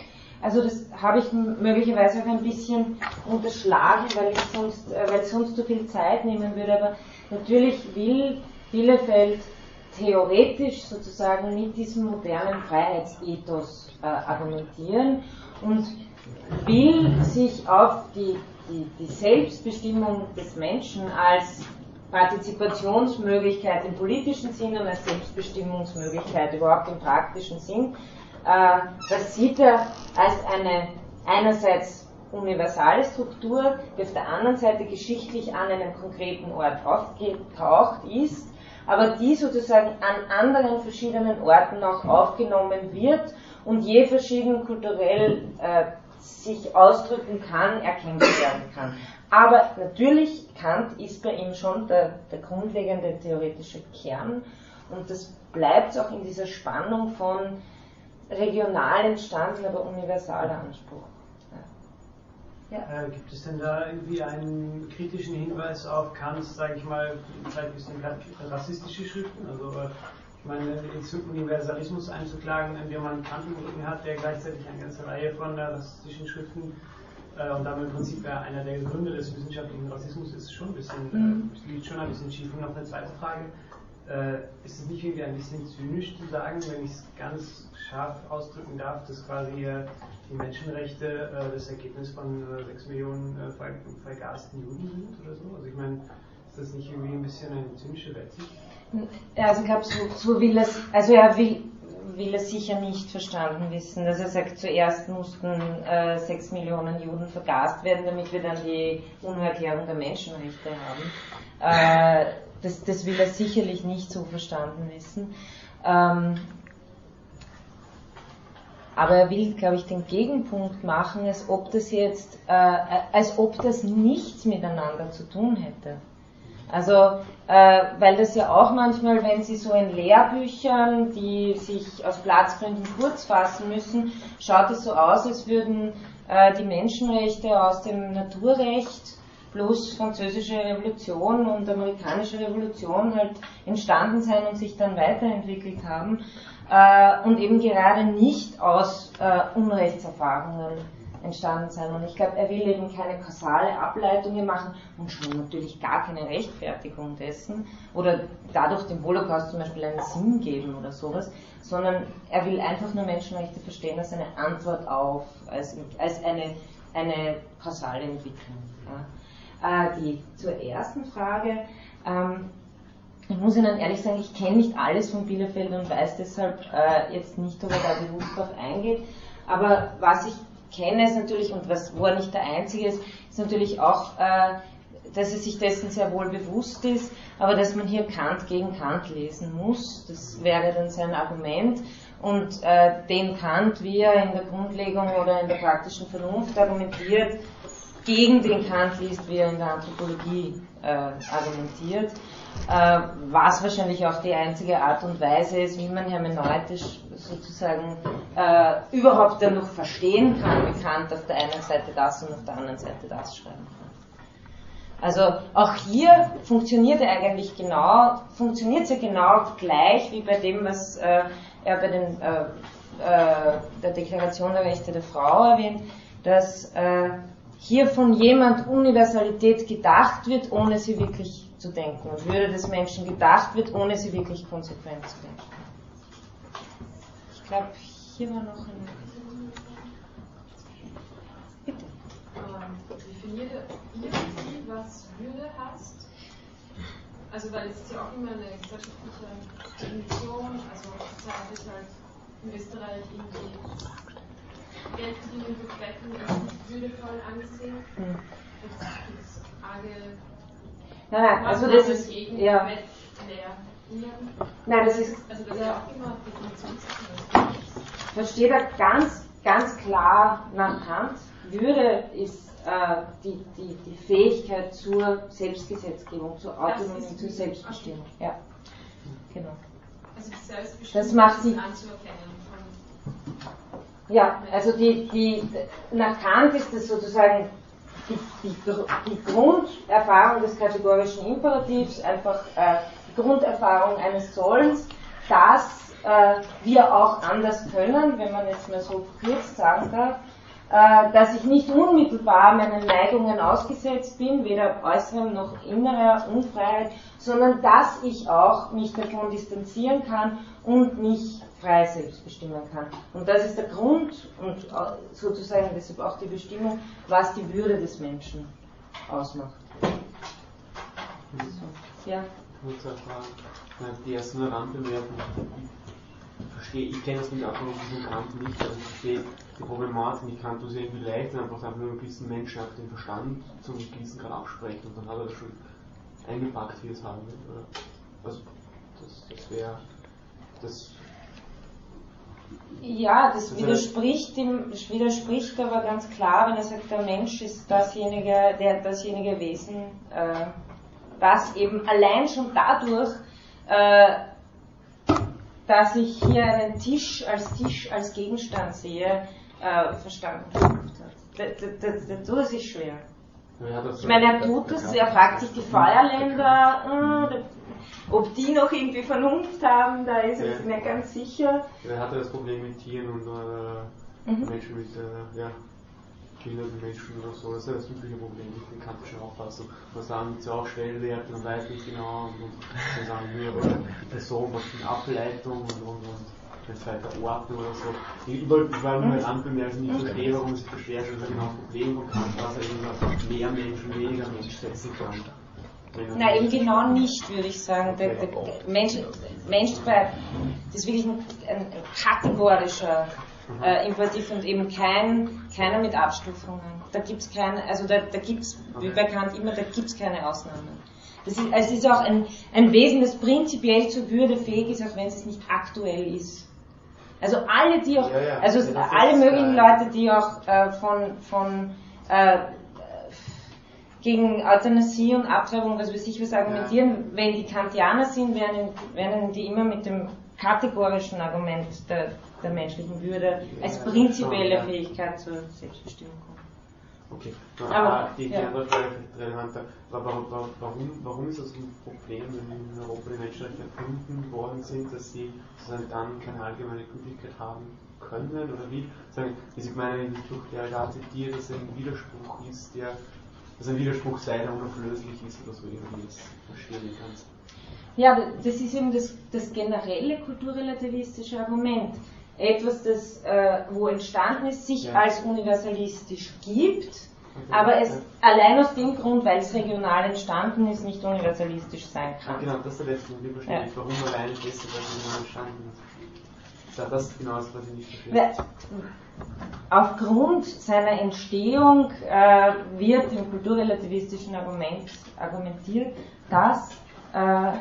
Also das habe ich möglicherweise auch ein bisschen unterschlagen, weil ich sonst, äh, weil es sonst zu viel Zeit nehmen würde. Aber natürlich will Bielefeld theoretisch sozusagen mit diesem modernen Freiheitsethos äh, argumentieren und will sich auf die die, die Selbstbestimmung des Menschen als Partizipationsmöglichkeit im politischen Sinn und als Selbstbestimmungsmöglichkeit überhaupt im praktischen Sinn, äh, das sieht er als eine einerseits universale Struktur, die auf der anderen Seite geschichtlich an einem konkreten Ort aufgetaucht ist, aber die sozusagen an anderen verschiedenen Orten auch aufgenommen wird und je verschieden kulturell äh, sich ausdrücken kann, erkämpft werden kann. Aber natürlich, Kant ist bei ihm schon der, der grundlegende theoretische Kern und das bleibt auch in dieser Spannung von regional entstanden, aber universaler Anspruch. Ja. Äh, gibt es denn da irgendwie einen kritischen Hinweis auf Kants, sage ich mal, vielleicht ein bisschen rassistische Schriften? Also äh, ich meine, den Universalismus einzuklagen, wenn man Kant im Rücken hat, der gleichzeitig eine ganze Reihe von rassistischen Schriften äh, und damit im Prinzip ja einer der Gründe des wissenschaftlichen Rassismus ist schon ein bisschen, mhm. äh, liegt schon ein bisschen schief. Und noch eine zweite Frage. Äh, ist es nicht irgendwie ein bisschen zynisch zu sagen, wenn ich es ganz scharf ausdrücken darf, dass quasi äh, die Menschenrechte äh, das Ergebnis von äh, 6 Millionen äh, vergasten Juden sind oder so? Also ich meine, ist das nicht irgendwie ein bisschen eine zynische Weltsicht? Also ich glaube, so, so will es, also er will, will es sicher nicht verstanden wissen, dass er sagt, zuerst mussten äh, 6 Millionen Juden vergast werden, damit wir dann die Unerklärung der Menschenrechte haben. Äh, das, das will er sicherlich nicht so verstanden wissen. Ähm, aber er will, glaube ich, den Gegenpunkt machen, als ob das jetzt, äh, als ob das nichts miteinander zu tun hätte. Also, äh, weil das ja auch manchmal, wenn Sie so in Lehrbüchern, die sich aus Platzgründen kurz fassen müssen, schaut es so aus, als würden äh, die Menschenrechte aus dem Naturrecht bloß französische Revolution und amerikanische Revolution halt entstanden sein und sich dann weiterentwickelt haben äh, und eben gerade nicht aus äh, Unrechtserfahrungen entstanden sein. Und ich glaube, er will eben keine kausale Ableitungen machen und schon natürlich gar keine Rechtfertigung dessen oder dadurch dem Holocaust zum Beispiel einen Sinn geben oder sowas, sondern er will einfach nur Menschenrechte verstehen als eine Antwort auf, als, als eine, eine kausale Entwicklung. Ja. Äh, die, zur ersten Frage. Ähm, ich muss Ihnen ehrlich sagen, ich kenne nicht alles von Bielefeld und weiß deshalb äh, jetzt nicht, ob er da bewusst darauf eingeht. Aber was ich kenne, ist natürlich, und was, wo er nicht der Einzige ist, ist natürlich auch, äh, dass er sich dessen sehr wohl bewusst ist, aber dass man hier Kant gegen Kant lesen muss. Das wäre dann sein Argument. Und äh, den Kant, wie er in der Grundlegung oder in der praktischen Vernunft argumentiert, gegen den Kant liest, wie er in der Anthropologie äh, argumentiert, äh, was wahrscheinlich auch die einzige Art und Weise ist, wie man hermeneutisch sozusagen äh, überhaupt dann noch verstehen kann, wie Kant auf der einen Seite das und auf der anderen Seite das schreiben kann. Also auch hier funktioniert er eigentlich genau, funktioniert es ja genau gleich wie bei dem, was äh, er bei den, äh, äh, der Deklaration der Rechte der Frau erwähnt, dass äh, hier von jemand Universalität gedacht wird, ohne sie wirklich zu denken. Und Würde des Menschen gedacht wird, ohne sie wirklich konsequent zu denken. Ich glaube, hier war noch ein. Bitte. Ähm, definiert irgendwie, was Würde heißt? Also, weil es ist ja auch immer eine gesellschaftliche Definition, also sozusagen ist halt in Österreich irgendwie Für Zwecken ist nicht würdevoll angesehen. Hm. Das ist arge. Nein, nein, also das ist. Ja. Nein, das ist. Also das ja. ist auch immer Definitionssache. Da steht da ganz, ganz klar nach Kant, Würde ist äh, die, die, die Fähigkeit zur Selbstgesetzgebung, zur Autonomie, zur Selbstbestimmung. Ja, genau. Also das macht sie anzuerkennen. Ja, also die, die, nach Kant ist das sozusagen die, die, die Grunderfahrung des kategorischen Imperativs, einfach äh, die Grunderfahrung eines Sollens, dass äh, wir auch anders können, wenn man jetzt mal so kurz sagen darf, dass ich nicht unmittelbar meinen Neigungen ausgesetzt bin, weder äußerer noch innerer Unfreiheit, sondern dass ich auch mich davon distanzieren kann und mich frei selbst bestimmen kann. Und das ist der Grund und sozusagen deshalb auch die Bestimmung, was die Würde des Menschen ausmacht. So, ja. Die erste Randbemerkung. Ich verstehe, ich kenne das mit von Kant nicht, aber ich verstehe die Problematik. Ich kann das irgendwie leicht einfach sagen, wenn man gewissen Menschen einfach den Verstand zum gewissen Grad absprechen und dann hat er das schon eingepackt, wie es haben will. Also, das, das wäre, das ja, das widerspricht, dem, das widerspricht aber ganz klar, wenn er sagt, der Mensch ist dasjenige, der, dasjenige Wesen, äh, das eben allein schon dadurch, äh, dass ich hier einen Tisch als Tisch, als Gegenstand sehe, äh, verstanden hat. Das, das, das, das ist schwer. ich meine, er tut es, er fragt sich die Feuerländer, äh, ob die noch irgendwie Vernunft haben, da ist er ja. nicht ganz sicher. Er hatte das Problem mit Tieren und äh, mhm. Menschen mit, äh, ja. Behinderte Menschen oder so. Das ist ja das übliche Problem mit der kantischen Auffassung. Man sagen sie auch Schwellwerte und weiß nicht genau und, und dann sagen wir, die Person was für eine Ableitung und, und, und eine zweite Ordnung oder so. Ich wollte allem mal anbemerken, ich verstehe, warum es sich beschwert, weil genau das Problem von Kant, dass er mehr Menschen, weniger Mensch setzen kann. Nein, eben genau nicht, würde ich sagen. Der, der Mensch, Mensch bei, das ist wirklich ein, ein kategorischer äh, Imperativ und eben kein, keiner mit Abstufungen. Da gibt es keine, also da, da gibt es, wie bei Kant immer, da gibt es keine Ausnahmen. Das ist, es ist auch ein, ein Wesen, das prinzipiell zur Würde fähig ist, auch wenn es nicht aktuell ist. Also alle, die auch, Ja, ja. also Ja, alle möglichen äh, Leute, die auch äh, von, von äh, gegen Euthanasie und Abtreibung, was weiß ich was argumentieren, wenn die Kantianer sind, werden, werden die immer mit dem kategorischen Argument der, der menschlichen Würde als prinzipielle. Fähigkeit zur Selbstbestimmung kommen. Okay, Aber, aber die, die ja. andere Frage. Aber Warum, warum, warum, ist das ein Problem, wenn in Europa die Menschenrechte erfunden worden sind, dass sie sozusagen dann keine allgemeine Gültigkeit haben können? Oder wie? Sagen, wie Sie meinen, durch der da zitiert, dass ein Widerspruch ist, der, dass ein Widerspruch sei, der unauflöslich ist oder so irgendwie das verstehen kannst. Ja, das ist eben das, das generelle kulturrelativistische Argument. Etwas, das äh, wo entstanden ist, sich Ja. als universalistisch gibt, Okay. aber es Ja. allein aus dem Grund, weil es regional entstanden ist, nicht universalistisch sein kann. genau, das ist der letzte Punkt, verstehe Ja. Warum besser, weil sie nur entstanden ist. Ja, das ist genau das, was ich nicht verstehe. Aufgrund seiner Entstehung äh, wird im kulturrelativistischen Argument argumentiert, dass äh,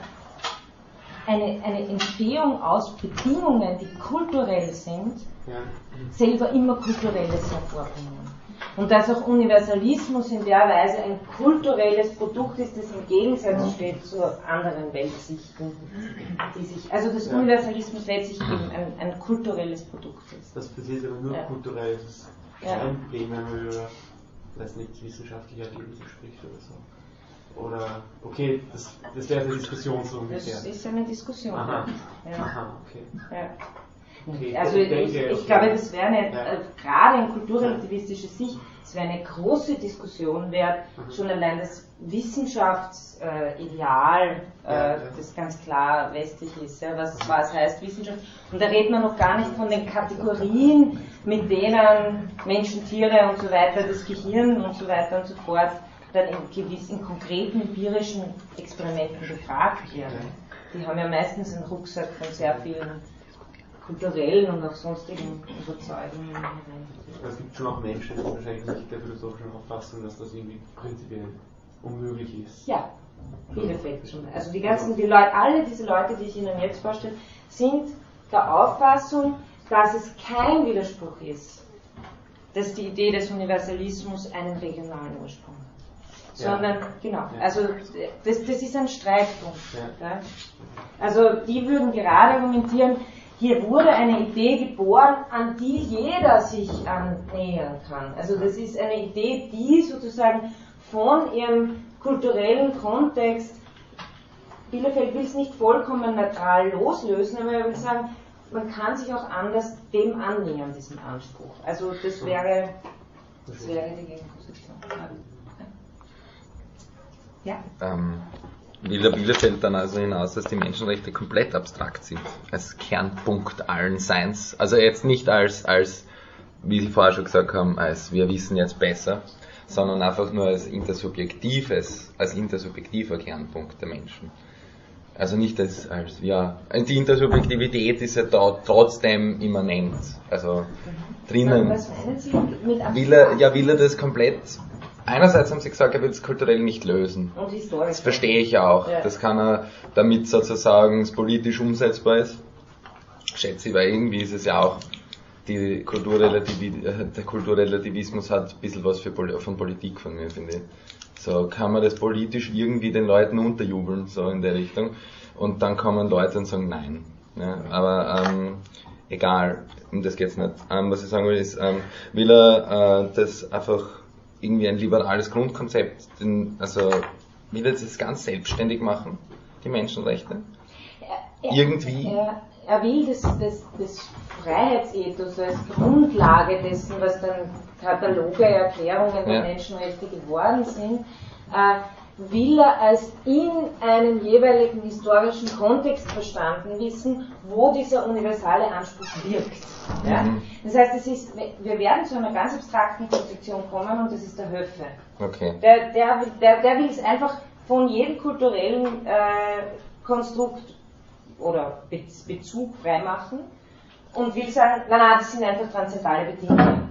eine, eine Entstehung aus Bedingungen, die kulturell sind, Ja. selber immer Kulturelles hervorbringen. Und dass auch Universalismus in der Weise ein kulturelles Produkt ist, das im Gegensatz steht zu anderen Weltsichten, die sich, also das Ja. Universalismus letztlich eben ein, ein kulturelles Produkt ist. Das passiert aber nur Ja. kulturell. Das ist Ja. kein man über, weiß nicht, wissenschaftliche Ergebnisse spricht oder so. Oder, okay, das, das wäre eine Diskussion so ungefähr. Das ist eine Diskussion. Aha. Ja. Aha, okay. Ja. okay. Also ich, denke, ich okay. glaube, das wäre eine, Ja. äh, gerade in kulturrelativistischer Sicht, es wäre eine große Diskussion wert, Mhm. schon allein das Wissenschaftsideal, äh, Ja, ja. das ganz klar westlich ist, ja, was, was heißt Wissenschaft. Und da redet man noch gar nicht von den Kategorien, mit denen Menschen, Tiere und so weiter, das Gehirn und so weiter und so fort, dann in gewissen konkreten empirischen Experimenten befragt werden. Die haben ja meistens einen Rucksack von sehr vielen kulturellen und auch sonstigen Überzeugungen. Es gibt schon auch Menschen, die wahrscheinlich nicht der philosophischen Auffassung, dass das irgendwie prinzipiell unmöglich ist. Ja, Bielefeld schon. Also die ganzen, die Leute, alle diese Leute, die ich Ihnen jetzt vorstelle, sind der Auffassung, dass es kein Widerspruch ist, dass die Idee des Universalismus einen regionalen Ursprung hat. Ja. Sondern, genau, Ja. also das, das ist ein Streitpunkt. Ja. Also die würden gerade argumentieren, hier wurde eine Idee geboren, an die jeder sich annähern kann. Also das ist eine Idee, die sozusagen von ihrem kulturellen Kontext, Bielefeld will es nicht vollkommen neutral loslösen, aber er will sagen, man kann sich auch anders dem annähern, diesem Anspruch. Also das wäre, das wäre die Gegenposition. Ja. ähm, Bielefeld dann also hinaus, dass die Menschenrechte komplett abstrakt sind, als Kernpunkt allen Seins. Also jetzt nicht als, als, wie Sie vorher schon gesagt haben, als wir wissen jetzt besser, sondern einfach nur als intersubjektives, als intersubjektiver Kernpunkt der Menschen. Also nicht als, als ja, die Intersubjektivität ist ja da trotzdem immanent, also drinnen. Was meinen Sie mit Will er, ja, will er das komplett, einerseits haben sie gesagt, er will es kulturell nicht lösen. Und historisch. Das verstehe ich auch. Ja. Das kann er, damit sozusagen es politisch umsetzbar ist. Schätze ich, weil irgendwie ist es ja auch, die Kulturrelativi der Kulturrelativismus hat ein bisschen was für von Politik von mir, finde ich. So kann man das politisch irgendwie den Leuten unterjubeln, so in der Richtung. Und dann kommen Leute und sagen nein. Ja, aber ähm, egal, um das geht's nicht. Ähm, was ich sagen will ist, ähm, will er äh, das einfach irgendwie ein liberales Grundkonzept, den, also will er das ganz selbstständig machen, die Menschenrechte? Ja, irgendwie? Ja, er will das, das, das Freiheitsethos als Grundlage dessen, was dann Kataloge, Erklärungen der Ja. Menschenrechte geworden sind, äh, will er als in einem jeweiligen historischen Kontext verstanden wissen, wo dieser universale Anspruch wirkt. Ja? Mhm. Das heißt, es ist, wir werden zu einer ganz abstrakten Konzeption kommen und das ist der Höfe. Okay. Der, der, der, der will es einfach von jedem kulturellen äh, Konstrukt oder Be Bezug freimachen und will sagen, nein, nein, das sind einfach transzendentale Bedingungen.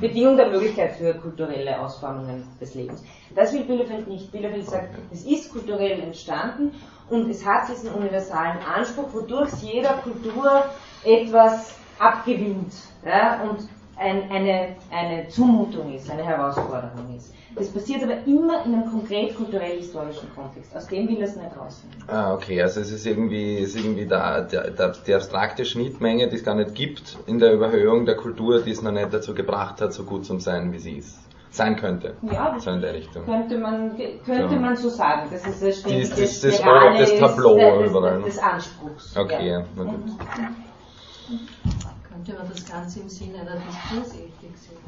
Bedingung der Möglichkeit für kulturelle Ausformungen des Lebens. Das will Bielefeld nicht. Bielefeld sagt, es ist kulturell entstanden und es hat diesen universalen Anspruch, wodurch es jeder Kultur etwas abgewinnt ja, und ein, eine, eine Zumutung ist, eine Herausforderung ist. Das passiert aber immer in einem konkret kulturell-historischen Kontext. Aus dem will er es nicht rausfinden. Ah, okay, also es ist irgendwie, ist irgendwie da, der, der, die abstrakte Schnittmenge, die es gar nicht gibt in der Überhöhung der Kultur, die es noch nicht dazu gebracht hat, so gut zu sein, wie sie ist. Sein könnte. Ja, das So in der Richtung. könnte man, könnte Ja. man so sagen. Das ist eine ständige Das- das- das Spirale das ist Tableau des, überall. des Anspruchs. Okay, ja. na gut. Könnte man das Ganze im Sinne einer Diskursethik sehen?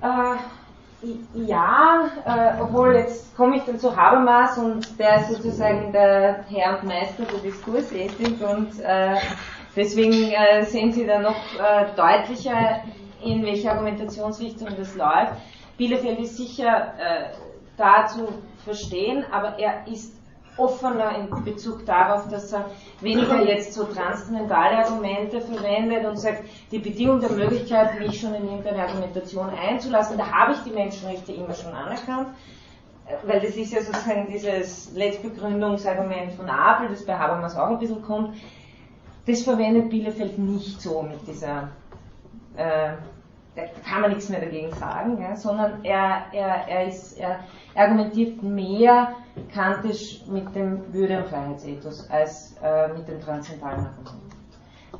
Äh, ja, äh, obwohl jetzt komme ich dann zu Habermas und der ist sozusagen der Herr und Meister der Diskursethik und äh, deswegen äh, sehen Sie da noch äh, deutlicher, in welche Argumentationsrichtung das läuft. Bielefeld ist sicher äh, da zu verstehen, aber er ist offener in Bezug darauf, dass er weniger jetzt so transzendentale Argumente verwendet und sagt, die Bedingung der Möglichkeit, mich schon in irgendeine Argumentation einzulassen, da habe ich die Menschenrechte immer schon anerkannt, weil das ist ja sozusagen dieses Letztbegründungsargument von Apel, das bei Habermas auch ein bisschen kommt, das verwendet Bielefeld nicht so mit dieser, äh, da kann man nichts mehr dagegen sagen, ja, sondern er, er, er, ist, er argumentiert mehr kantisch mit dem Würde- und Freiheitsethos als äh, mit dem transzendentalen Argument.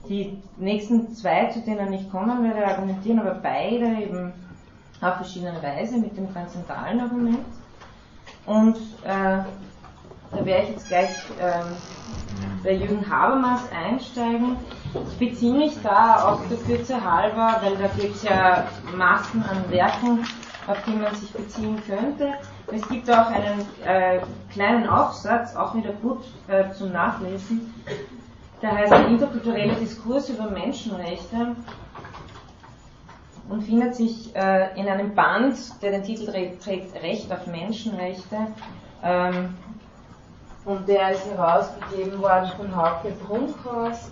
Die nächsten zwei, zu denen ich kommen werde, argumentieren aber beide eben auf verschiedene Weise mit dem transzendentalen Argument. Und äh, da werde ich jetzt gleich ähm, bei Jürgen Habermas einsteigen. Ich beziehe mich da auch der Kürze halber, weil da gibt es ja Massen an Werken, auf die man sich beziehen könnte. Es gibt auch einen äh, kleinen Aufsatz, auch wieder gut äh, zum Nachlesen, der heißt der interkulturelle Diskurs über Menschenrechte und findet sich äh, in einem Band, der den Titel trägt, Recht auf Menschenrechte. Ähm, und der ist herausgegeben worden von Hauke Brunkhorst.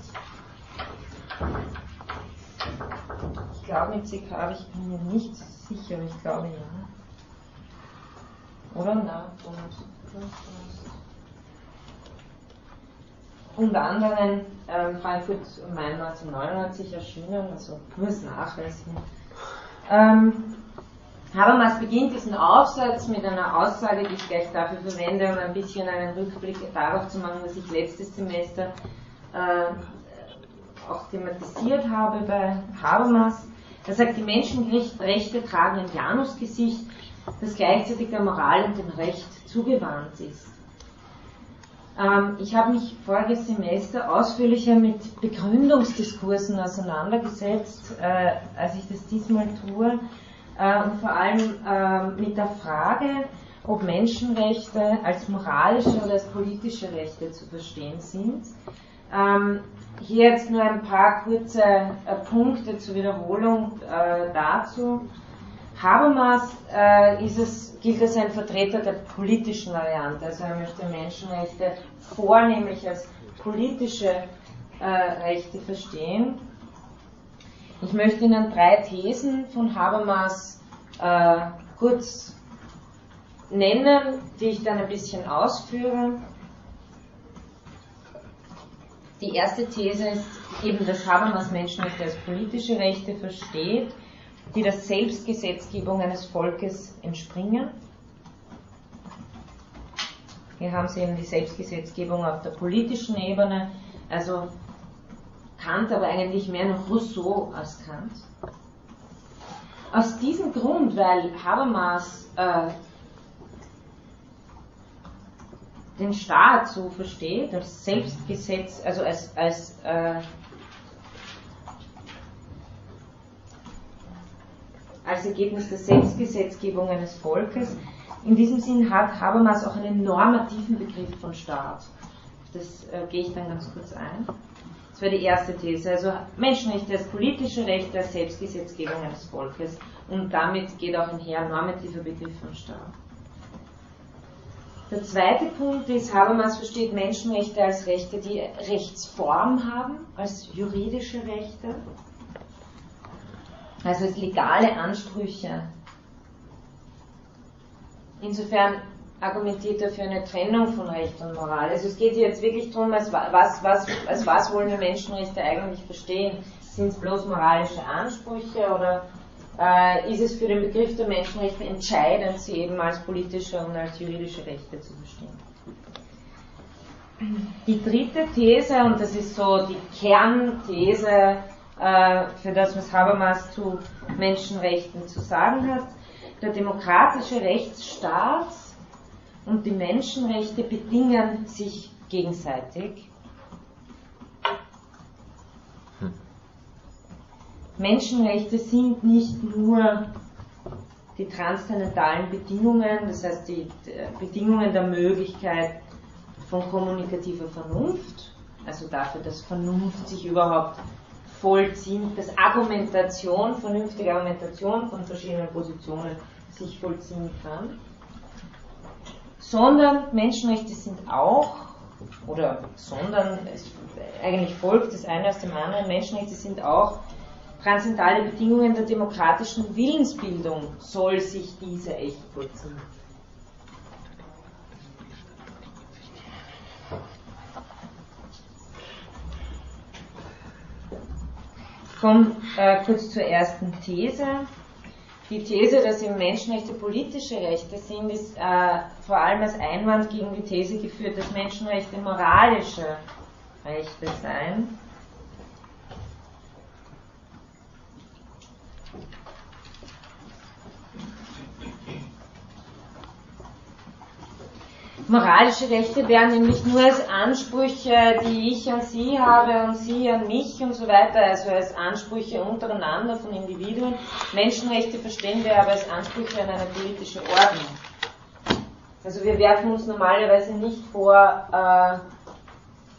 Ich glaube mit CK, aber ich bin mir nicht sicher, ich glaube ja. Oder? Na. Unter anderem ähm, Frankfurt Main 1999 erschienen, also muss nachlesen. Ähm, Habermas beginnt diesen Aufsatz mit einer Aussage, die ich gleich dafür verwende, um ein bisschen einen Rückblick darauf zu machen, was ich letztes Semester äh, auch thematisiert habe bei Habermas. Er sagt, die Menschenrechte tragen ein Janusgesicht, das gleichzeitig der Moral und dem Recht zugewandt ist. Ähm, ich habe mich voriges Semester ausführlicher mit Begründungsdiskursen auseinandergesetzt, äh, als ich das diesmal tue äh, und vor allem äh, mit der Frage, ob Menschenrechte als moralische oder als politische Rechte zu verstehen sind. Ähm, hier jetzt nur ein paar kurze äh, Punkte zur Wiederholung äh, dazu. Habermas äh, es, gilt als ein Vertreter der politischen Variante, also er möchte Menschenrechte vornehmlich als politische äh, Rechte verstehen. Ich möchte Ihnen drei Thesen von Habermas äh, kurz nennen, die ich dann ein bisschen ausführe. Die erste These ist eben, dass Habermas Menschenrechte als politische Rechte versteht, die der Selbstgesetzgebung eines Volkes entspringen. Hier haben Sie eben die Selbstgesetzgebung auf der politischen Ebene, also Kant, aber eigentlich mehr noch Rousseau als Kant. Aus diesem Grund, weil Habermas äh, den Staat so versteht, als Selbstgesetz, also als, als äh, als Ergebnis der Selbstgesetzgebung eines Volkes. In diesem Sinn hat Habermas auch einen normativen Begriff von Staat. Das äh, gehe ich dann ganz kurz ein. Das wäre die erste These. Also Menschenrechte als politische Rechte, als Selbstgesetzgebung eines Volkes. Und damit geht auch einher ein normativer Begriff von Staat. Der zweite Punkt ist, Habermas versteht Menschenrechte als Rechte, die Rechtsform haben, als juridische Rechte, also als legale Ansprüche. Insofern argumentiert er für eine Trennung von Recht und Moral. Also es geht hier jetzt wirklich darum, als was, was, als was wollen wir Menschenrechte eigentlich verstehen? Sind es bloß moralische Ansprüche oder äh, ist es für den Begriff der Menschenrechte entscheidend, sie eben als politische und als juridische Rechte zu verstehen? Die dritte These, und das ist so die Kernthese äh, für das, was Habermas zu Menschenrechten zu sagen hat, der demokratische Rechtsstaat und die Menschenrechte bedingen sich gegenseitig. Hm. Menschenrechte sind nicht nur die transzendentalen Bedingungen, das heißt die Bedingungen der Möglichkeit von kommunikativer Vernunft, also dafür, dass Vernunft sich überhaupt vollziehen, dass Argumentation, vernünftige Argumentation von verschiedenen Positionen sich vollziehen kann, sondern Menschenrechte sind auch, oder sondern, es, eigentlich folgt das eine aus dem anderen, Menschenrechte sind auch transzendentale Bedingungen der demokratischen Willensbildung, soll sich diese echt vollziehen. komme äh, kurz zur ersten These. Die These, dass eben Menschenrechte politische Rechte sind, ist äh, vor allem als Einwand gegen die These geführt, dass Menschenrechte moralische Rechte seien. Moralische Rechte wären nämlich nur als Ansprüche, die ich an Sie habe und Sie an mich und so weiter, also als Ansprüche untereinander von Individuen. Menschenrechte verstehen wir aber als Ansprüche an eine politische Ordnung. Also wir werfen uns normalerweise nicht vor, äh,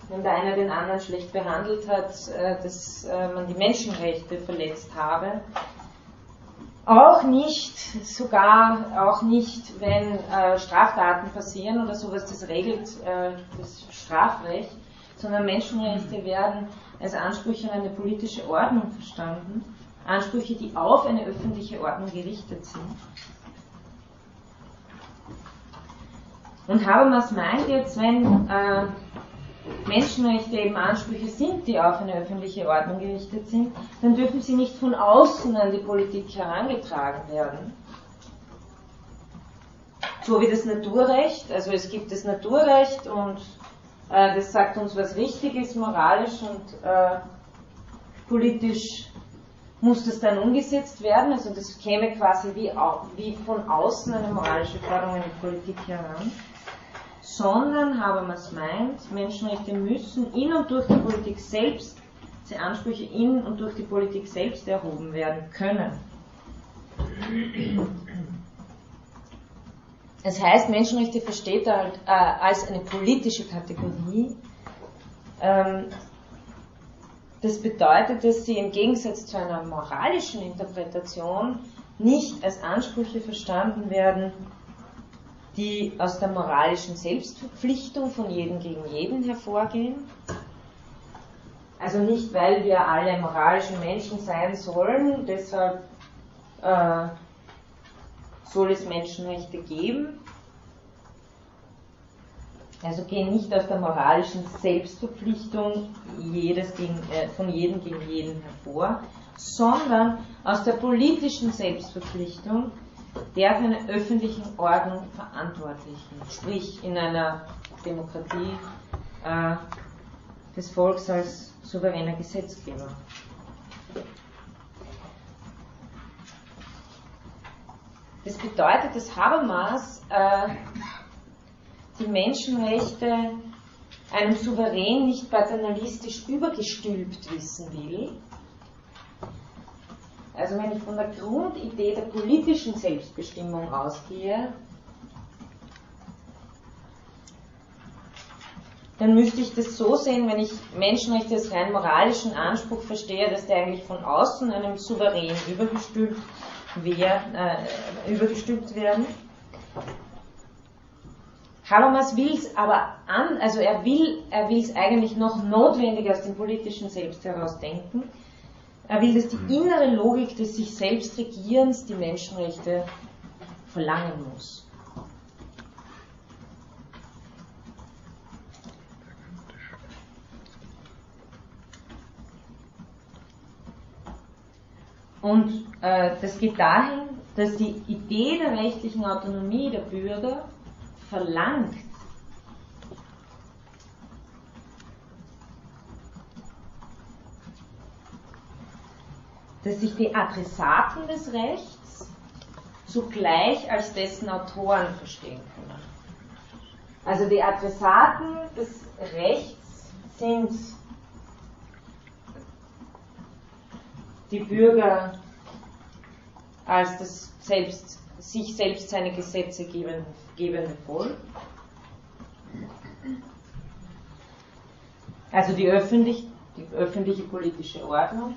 wenn der eine den anderen schlecht behandelt hat, äh, dass äh, man die Menschenrechte verletzt habe. Auch nicht, sogar auch nicht, wenn äh, Straftaten passieren oder sowas, das regelt äh, das Strafrecht, sondern Menschenrechte werden als Ansprüche an eine politische Ordnung verstanden, Ansprüche, die auf eine öffentliche Ordnung gerichtet sind. Und Habermas meint jetzt, wenn äh, Menschenrechte eben Ansprüche sind, die auf eine öffentliche Ordnung gerichtet sind, dann dürfen sie nicht von außen an die Politik herangetragen werden. So wie das Naturrecht, also es gibt das Naturrecht und äh, das sagt uns, was richtig ist, moralisch und äh, politisch muss das dann umgesetzt werden. Also das käme quasi wie, wie von außen eine moralische Forderung an die Politik heran sondern Habermas meint, Menschenrechte müssen in und durch die Politik selbst, die Ansprüche in und durch die Politik selbst erhoben werden können. Das heißt, Menschenrechte versteht er halt, äh, als eine politische Kategorie. Ähm, das bedeutet, dass sie im Gegensatz zu einer moralischen Interpretation nicht als Ansprüche verstanden werden, die aus der moralischen Selbstverpflichtung von jedem gegen jeden hervorgehen. Also nicht, weil wir alle moralische Menschen sein sollen, deshalb äh, soll es Menschenrechte geben. Also gehen nicht aus der moralischen Selbstverpflichtung jedes gegen, äh, von jedem gegen jeden hervor, sondern aus der politischen Selbstverpflichtung, der für eine öffentliche Ordnung Verantwortlichen, sprich in einer Demokratie äh, des Volks als souveräner Gesetzgeber. Das bedeutet, dass Habermas äh, die Menschenrechte einem Souverän nicht paternalistisch übergestülpt wissen will, also wenn ich von der Grundidee der politischen Selbstbestimmung ausgehe, dann müsste ich das so sehen, wenn ich Menschenrechte als rein moralischen Anspruch verstehe, dass der eigentlich von außen einem Souverän übergestülpt, wär, äh, übergestülpt werden. Habermas will es aber an, also er will, es eigentlich noch notwendig aus dem politischen Selbst heraus denken. Er will, dass die innere Logik des sich selbst Regierens die Menschenrechte verlangen muss. Und äh, das geht dahin, dass die Idee der rechtlichen Autonomie der Bürger verlangt, dass sich die Adressaten des Rechts zugleich als dessen Autoren verstehen können. Also die Adressaten des Rechts sind die Bürger als das selbst, sich selbst seine Gesetze gebende, Volk. Also die, öffentlich, die öffentliche politische Ordnung.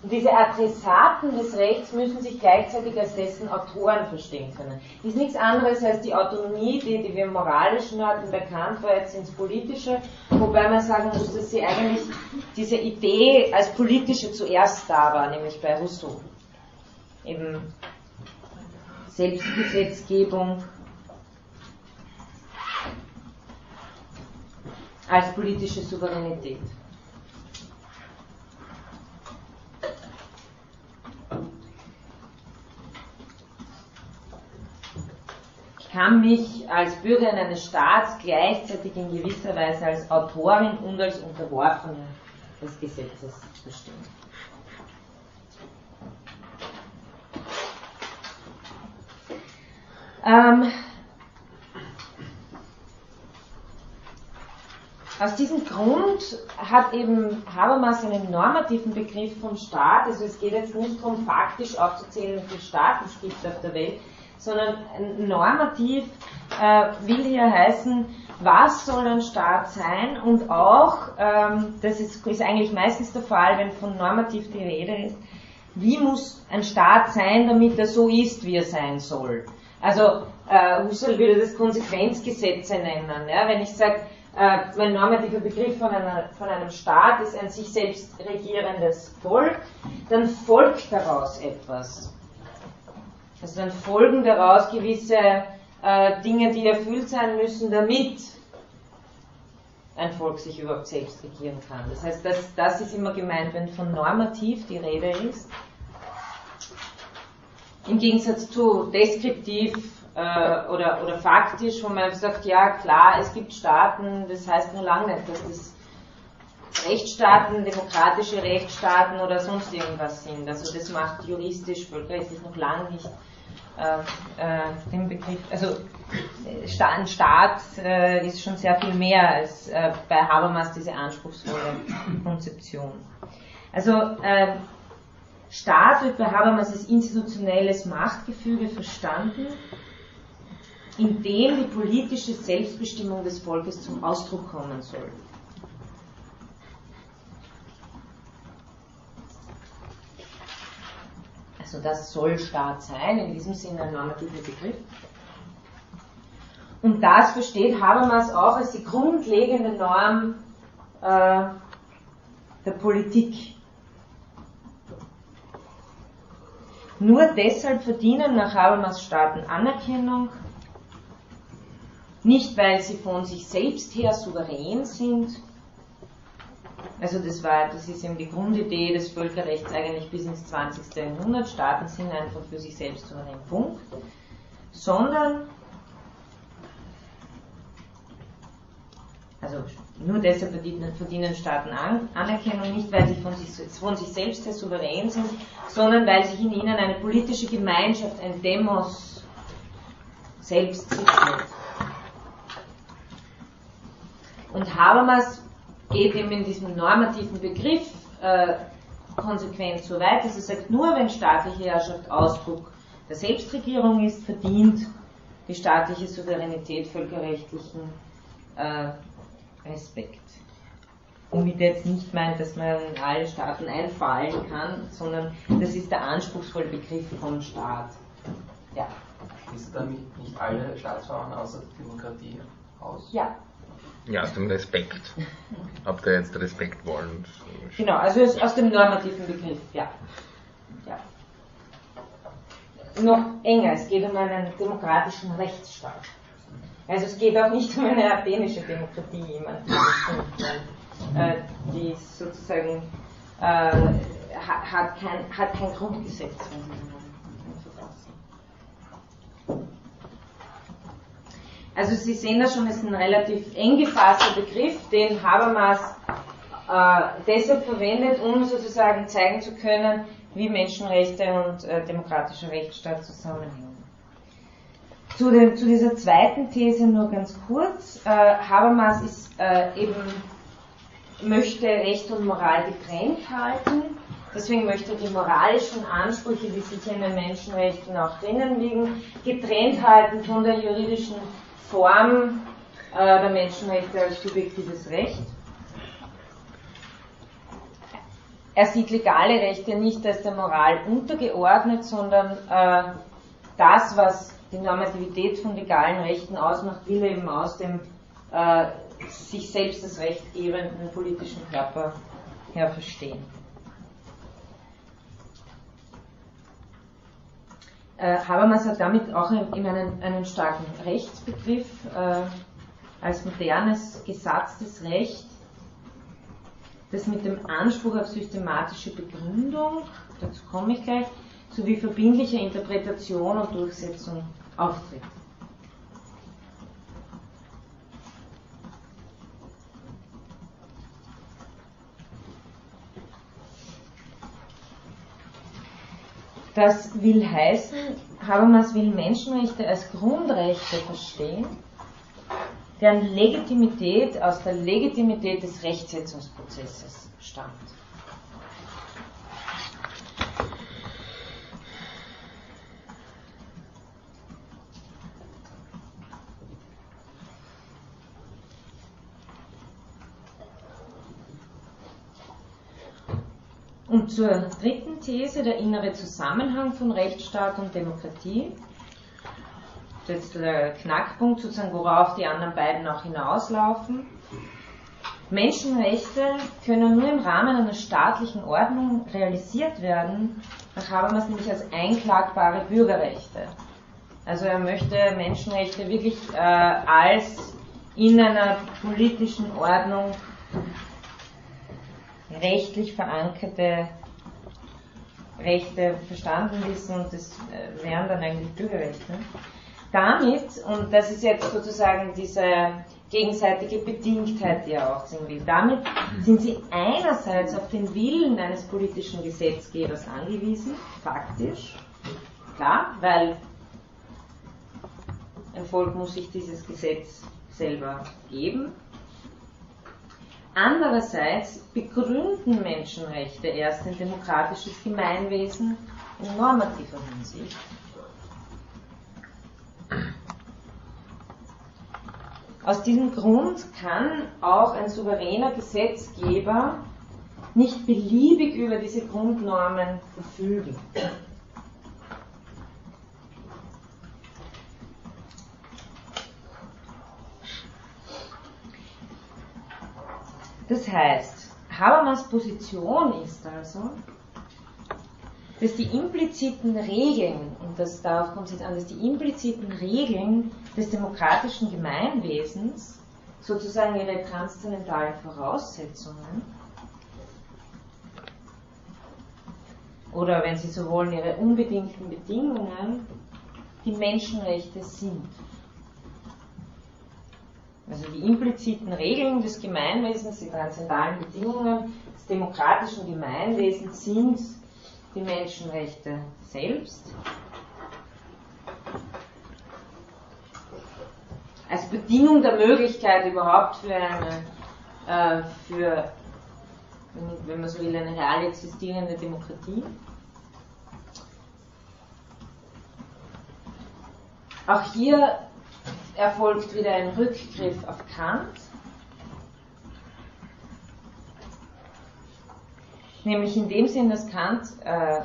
Und diese Adressaten des Rechts müssen sich gleichzeitig als dessen Autoren verstehen können. Das ist nichts anderes als die Autonomie, die, die wir im Moralischen hatten, Kant war jetzt ins Politische, wobei man sagen muss, dass sie eigentlich diese Idee als politische zuerst da war, nämlich bei Rousseau. Eben Selbstgesetzgebung als politische Souveränität. Kann mich als Bürgerin eines Staats gleichzeitig in gewisser Weise als Autorin und als Unterworfene des Gesetzes verstehen. Ähm, aus diesem Grund hat eben Habermas einen normativen Begriff vom Staat, also es geht jetzt nicht darum, faktisch aufzuzählen, wie viele Staaten es gibt auf der Welt, sondern normativ äh, will hier heißen, was soll ein Staat sein und auch, ähm, das ist, ist eigentlich meistens der Fall, wenn von normativ die Rede ist, wie muss ein Staat sein, damit er so ist, wie er sein soll. Also äh, Husserl würde das Konsequenzgesetze nennen. Ja? Wenn ich sage, äh, mein normativer Begriff von, einer, von einem Staat ist ein sich selbst regierendes Volk, dann folgt daraus etwas. Also dann folgen daraus gewisse äh, Dinge, die erfüllt sein müssen, damit ein Volk sich überhaupt selbst regieren kann. Das heißt, das, das ist immer gemeint, wenn von normativ die Rede ist. Im Gegensatz zu deskriptiv äh, oder, oder faktisch, wo man sagt, ja klar, es gibt Staaten, das heißt nur lange nicht, dass das Rechtsstaaten, demokratische Rechtsstaaten oder sonst irgendwas sind. Also das macht juristisch, völkerrechtlich noch lange nicht äh, äh, den Begriff, also ein Staat äh, ist schon sehr viel mehr als äh, bei Habermas diese anspruchsvolle Konzeption. Also äh, Staat wird bei Habermas als institutionelles Machtgefüge verstanden, in dem die politische Selbstbestimmung des Volkes zum Ausdruck kommen soll. Also das soll Staat sein, in diesem Sinne ein normativer Begriff. Und das versteht Habermas auch als die grundlegende Norm äh, der Politik. Nur deshalb verdienen nach Habermas Staaten Anerkennung, nicht weil sie von sich selbst her souverän sind, also das war, das ist eben die Grundidee des Völkerrechts eigentlich bis ins 20. Jahrhundert. Staaten sind einfach für sich selbst souverän. Punkt. Sondern, also nur deshalb verdienen, verdienen Staaten An Anerkennung, nicht weil sie von sich, von sich selbst sehr souverän sind, sondern weil sich in ihnen eine politische Gemeinschaft, ein Demos selbst sitzet. Und Habermas geht eben in diesem normativen Begriff äh, konsequent so weit, dass er sagt, nur wenn staatliche Herrschaft Ausdruck der Selbstregierung ist, verdient die staatliche Souveränität völkerrechtlichen äh, Respekt. Womit er jetzt nicht meint, dass man in alle Staaten einfallen kann, sondern das ist der anspruchsvolle Begriff von Staat. Ja. Schließt dann nicht, alle Staatsformen außer Demokratie aus? Ja. Ja, aus dem Respekt. Habt ihr jetzt Respekt wollen? Genau, also aus, dem normativen Begriff, ja. ja. Noch enger, es geht um einen demokratischen Rechtsstaat. Also es geht auch nicht um eine athenische Demokratie, jemand, äh, die sozusagen äh, hat, kein, hat kein Grundgesetz, wenn Sie so Also Sie sehen da schon, es ist ein relativ eng gefasster Begriff, den Habermas äh, deshalb verwendet, um sozusagen zeigen zu können, wie Menschenrechte und äh, demokratischer Rechtsstaat zusammenhängen. Zu, den, zu, dieser zweiten These nur ganz kurz. Äh, Habermas ist äh, eben, möchte Recht und Moral getrennt halten. Deswegen möchte er die moralischen Ansprüche, die sich in den Menschenrechten auch drinnen liegen, getrennt halten von der juridischen Form äh, der Menschenrechte als subjektives Recht. Er sieht legale Rechte nicht als der Moral untergeordnet, sondern äh, das, was die Normativität von legalen Rechten ausmacht, will er eben aus dem äh, sich selbst das Recht gebenden politischen Körper her verstehen. Habermas hat damit auch in, einen, einen, starken Rechtsbegriff äh, als modernes gesatztes Recht, das mit dem Anspruch auf systematische Begründung, dazu komme ich gleich, sowie verbindlicher Interpretation und Durchsetzung auftritt. Das will heißen, Habermas will Menschenrechte als Grundrechte verstehen, deren Legitimität aus der Legitimität des Rechtsetzungsprozesses stammt. Und zur dritten These, der innere Zusammenhang von Rechtsstaat und Demokratie. Jetzt der Knackpunkt, sozusagen, worauf die anderen beiden auch hinauslaufen. Menschenrechte können nur im Rahmen einer staatlichen Ordnung realisiert werden, nach Habermas nämlich als einklagbare Bürgerrechte. Also er möchte Menschenrechte wirklich äh, als in einer politischen Ordnung rechtlich verankerte Rechte verstanden wissen und das äh, wären dann eigentlich Bürgerrechte. Damit, und das ist jetzt sozusagen diese gegenseitige Bedingtheit, die er aufziehen will, damit sind sie einerseits auf den Willen eines politischen Gesetzgebers angewiesen, faktisch, klar, weil ein Volk muss sich dieses Gesetz selber geben, Andererseits begründen Menschenrechte erst ein demokratisches Gemeinwesen in normativer Hinsicht. Aus diesem Grund kann auch ein souveräner Gesetzgeber nicht beliebig über diese Grundnormen verfügen. Das heißt, Habermas Position ist also, dass die impliziten Regeln, und das, darauf kommt es jetzt an, dass die impliziten Regeln des demokratischen Gemeinwesens sozusagen ihre transzendentalen Voraussetzungen oder wenn Sie so wollen, ihre unbedingten Bedingungen die Menschenrechte sind. Also die impliziten Regeln des Gemeinwesens, die transzendentalen Bedingungen des demokratischen Gemeinwesens sind die Menschenrechte selbst. Als Bedingung der Möglichkeit überhaupt für eine, äh, für, wenn man so will, eine real existierende Demokratie. Auch hier erfolgt wieder ein Rückgriff auf Kant. Nämlich in dem Sinn, dass Kant äh,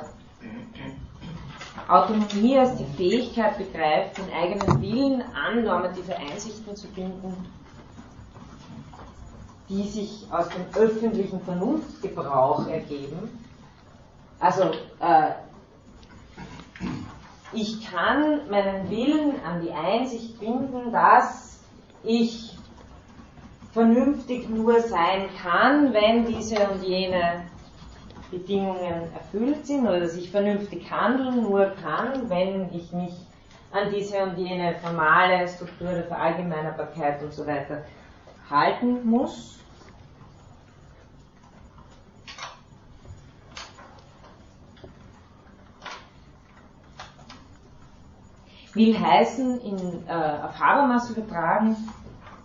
Autonomie als die Fähigkeit begreift, den eigenen Willen an normative Einsichten zu binden, die sich aus dem öffentlichen Vernunftgebrauch ergeben. Also äh, ich kann meinen Willen an die Einsicht binden, dass ich vernünftig nur sein kann, wenn diese und jene Bedingungen erfüllt sind oder dass ich vernünftig handeln nur kann, wenn ich mich an diese und jene formale Struktur der Verallgemeinerbarkeit und so weiter halten muss. Will heißen, in, äh, auf Habermas übertragen,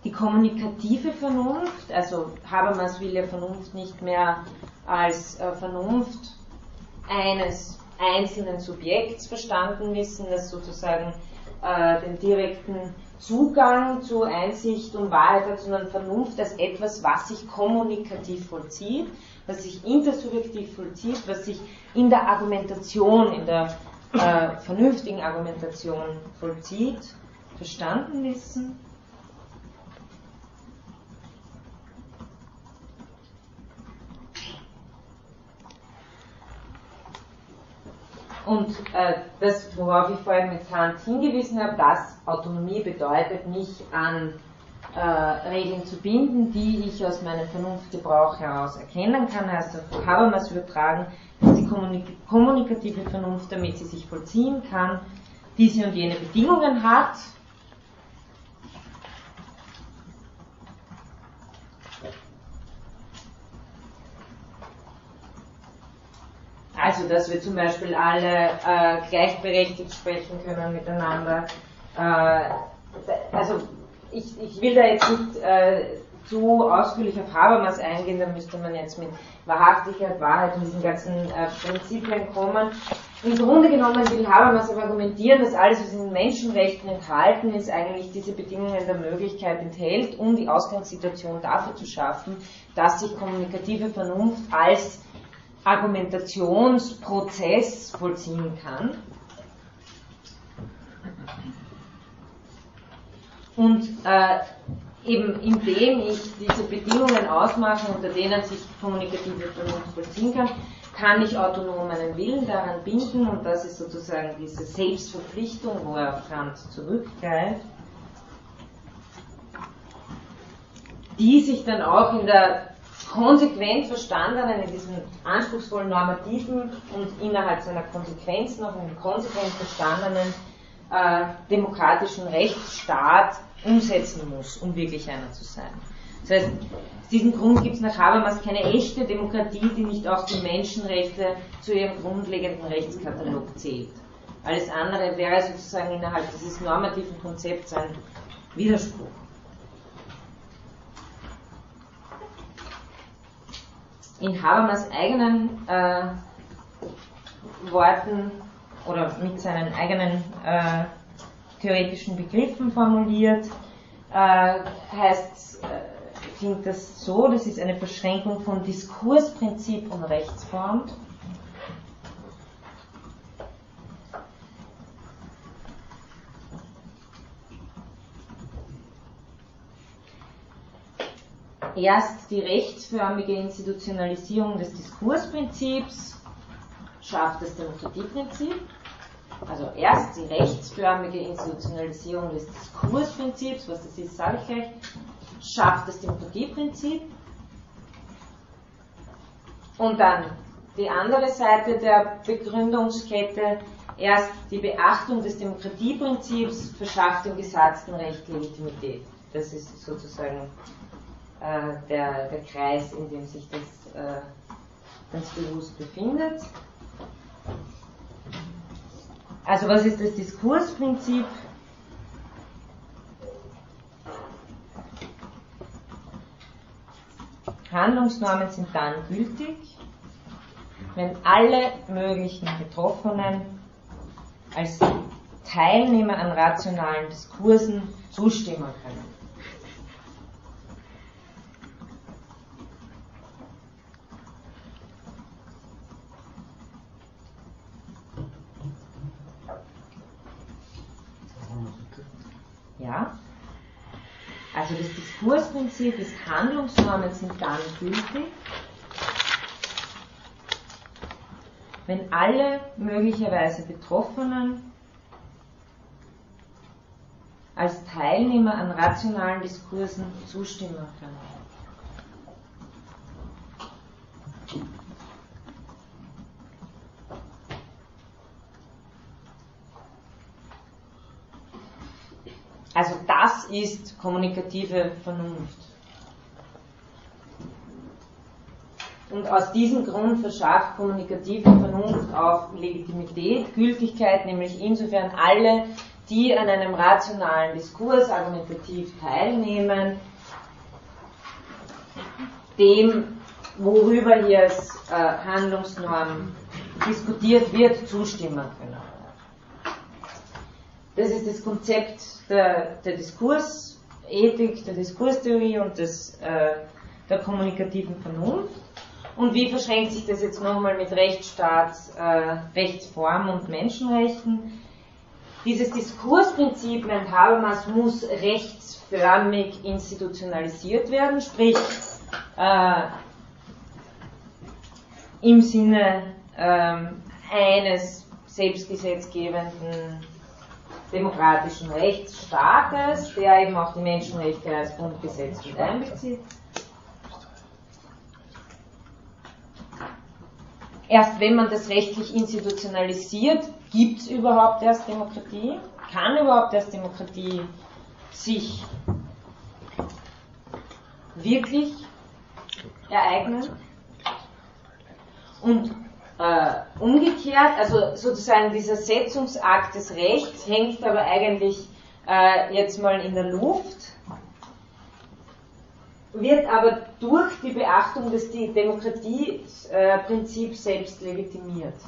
die kommunikative Vernunft, also Habermas will ja Vernunft nicht mehr als äh, Vernunft eines einzelnen Subjekts verstanden wissen, das sozusagen äh, den direkten Zugang zu Einsicht und Wahrheit hat, sondern Vernunft als etwas, was sich kommunikativ vollzieht, was sich intersubjektiv vollzieht, was sich in der Argumentation, in der äh, vernünftigen Argumentation vollzieht, verstanden wissen. Und äh, das, worauf ich vorhin mit Kant hingewiesen habe, dass Autonomie bedeutet, mich an äh, Regeln zu binden, die ich aus meinem Vernunftgebrauch heraus erkennen kann, heißt auf Habermas übertragen, die kommunik kommunikative Vernunft, damit sie sich vollziehen kann, diese und jene Bedingungen hat, Also, dass wir zum Beispiel alle äh, gleichberechtigt sprechen können miteinander. Äh, also, ich, ich will da jetzt nicht äh, zu ausführlich auf Habermas eingehen, da müsste man jetzt mit Wahrhaftigkeit, Wahrheit und diesen ganzen äh, Prinzipien kommen. Im Grunde genommen will Habermas aber argumentieren, dass alles, was in den Menschenrechten enthalten ist, eigentlich diese Bedingungen der Möglichkeit enthält, um die Ausgangssituation dafür zu schaffen, dass sich kommunikative Vernunft als Argumentationsprozess vollziehen kann. Und äh, eben indem ich diese Bedingungen ausmache, unter denen sich kommunikative Vernunft vollziehen kann, kann ich autonom meinen Willen daran binden und das ist sozusagen diese Selbstverpflichtung, wo er auf Kant zurückgreift, die sich dann auch in der konsequent verstandenen, in diesem anspruchsvollen normativen und innerhalb seiner Konsequenz noch in konsequent verstandenen äh, demokratischen Rechtsstaat umsetzen muss, um wirklich einer zu sein. Das heißt, aus diesem Grund gibt es nach Habermas keine echte Demokratie, die nicht auch die Menschenrechte zu ihrem grundlegenden Rechtskatalog zählt. Alles andere wäre sozusagen innerhalb dieses normativen Konzepts ein Widerspruch. in Habermas eigenen äh, Worten oder mit seinen eigenen äh, theoretischen Begriffen formuliert, äh, heißt, äh, klingt das so, das ist eine Beschränkung von Diskursprinzip und Rechtsform. erst die rechtsförmige Institutionalisierung des Diskursprinzips schafft das Demokratieprinzip. Also erst die rechtsförmige Institutionalisierung des Diskursprinzips, was das ist, sage ich gleich, schafft das Demokratieprinzip. Und dann die andere Seite der Begründungskette, erst die Beachtung des Demokratieprinzips verschafft dem gesatzten Recht Legitimität. Das ist sozusagen äh, der, der Kreis, in dem sich das äh, ganz bewusst befindet. Also was ist das Diskursprinzip? Handlungsnormen sind dann gültig, wenn alle möglichen Betroffenen als Teilnehmer an rationalen Diskursen zustimmen können. Ja? Also das Diskursprinzip ist, Handlungsnormen sind dann gültig, wenn alle möglicherweise Betroffenen als Teilnehmer an rationalen Diskursen zustimmen können. Also das ist kommunikative Vernunft. Und aus diesem Grund verschafft kommunikative Vernunft auch Legitimität, Gültigkeit, nämlich insofern alle, die an einem rationalen Diskurs argumentativ teilnehmen, dem, worüber hier als äh, Handlungsnorm diskutiert wird, zustimmen können. Das ist das Konzept der, der Diskursethik, der Diskurstheorie und des, äh, der kommunikativen Vernunft. Und wie verschränkt sich das jetzt nochmal mit Rechtsstaat, äh, Rechtsform und Menschenrechten? Dieses Diskursprinzip, meint Habermas, muss rechtsförmig institutionalisiert werden, sprich äh, im Sinne äh, eines selbstgesetzgebenden demokratischen Rechtsstaates, der eben auch die Menschenrechte als Grundgesetz mit einbezieht. Erst wenn man das rechtlich institutionalisiert, gibt es überhaupt erst Demokratie? Kann überhaupt erst Demokratie sich wirklich ereignen? Und äh, umgekehrt, also sozusagen dieser Setzungsakt des Rechts hängt aber eigentlich äh, jetzt mal in der Luft, wird aber durch die Beachtung des Demokratieprinzips äh, selbst legitimiert.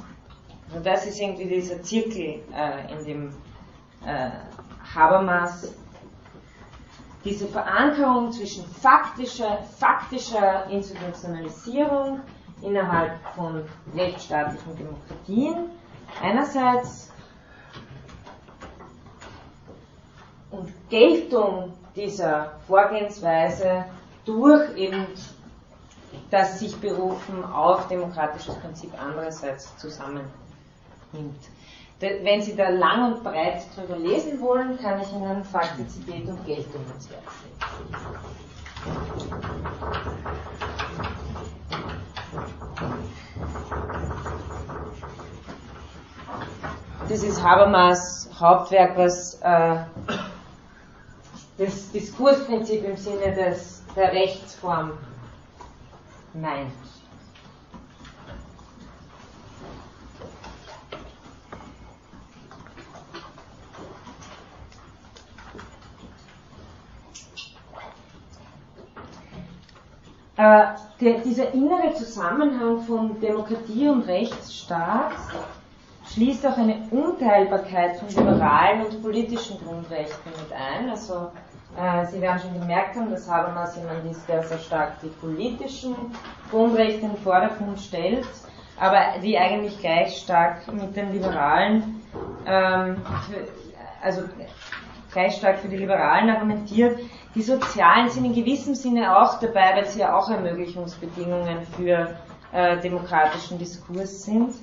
Und das ist irgendwie dieser Zirkel, äh, in dem äh, Habermas diese Verankerung zwischen faktischer, faktischer Institutionalisierung innerhalb von rechtsstaatlichen Demokratien einerseits und Geltung dieser Vorgehensweise durch eben das sich berufen auf demokratisches Prinzip andererseits zusammennimmt. Wenn Sie da lang und breit drüber lesen wollen, kann ich Ihnen Faktizität und Geltung ins Werk legen. Das ist Habermas Hauptwerk, was äh, das Diskursprinzip im Sinne des, der Rechtsform meint. Äh, der, dieser innere Zusammenhang von Demokratie und Rechtsstaat schließt auch eine Unteilbarkeit von liberalen und politischen Grundrechten mit ein. Also äh, Sie werden schon gemerkt haben, dass Habermas jemand ist, der sehr stark die politischen Grundrechte in den Vordergrund stellt, aber die eigentlich gleich stark mit den Liberalen, ähm, für, also gleich stark für die Liberalen argumentiert. Die Sozialen sind in gewissem Sinne auch dabei, weil sie ja auch Ermöglichungsbedingungen für äh, demokratischen Diskurs sind.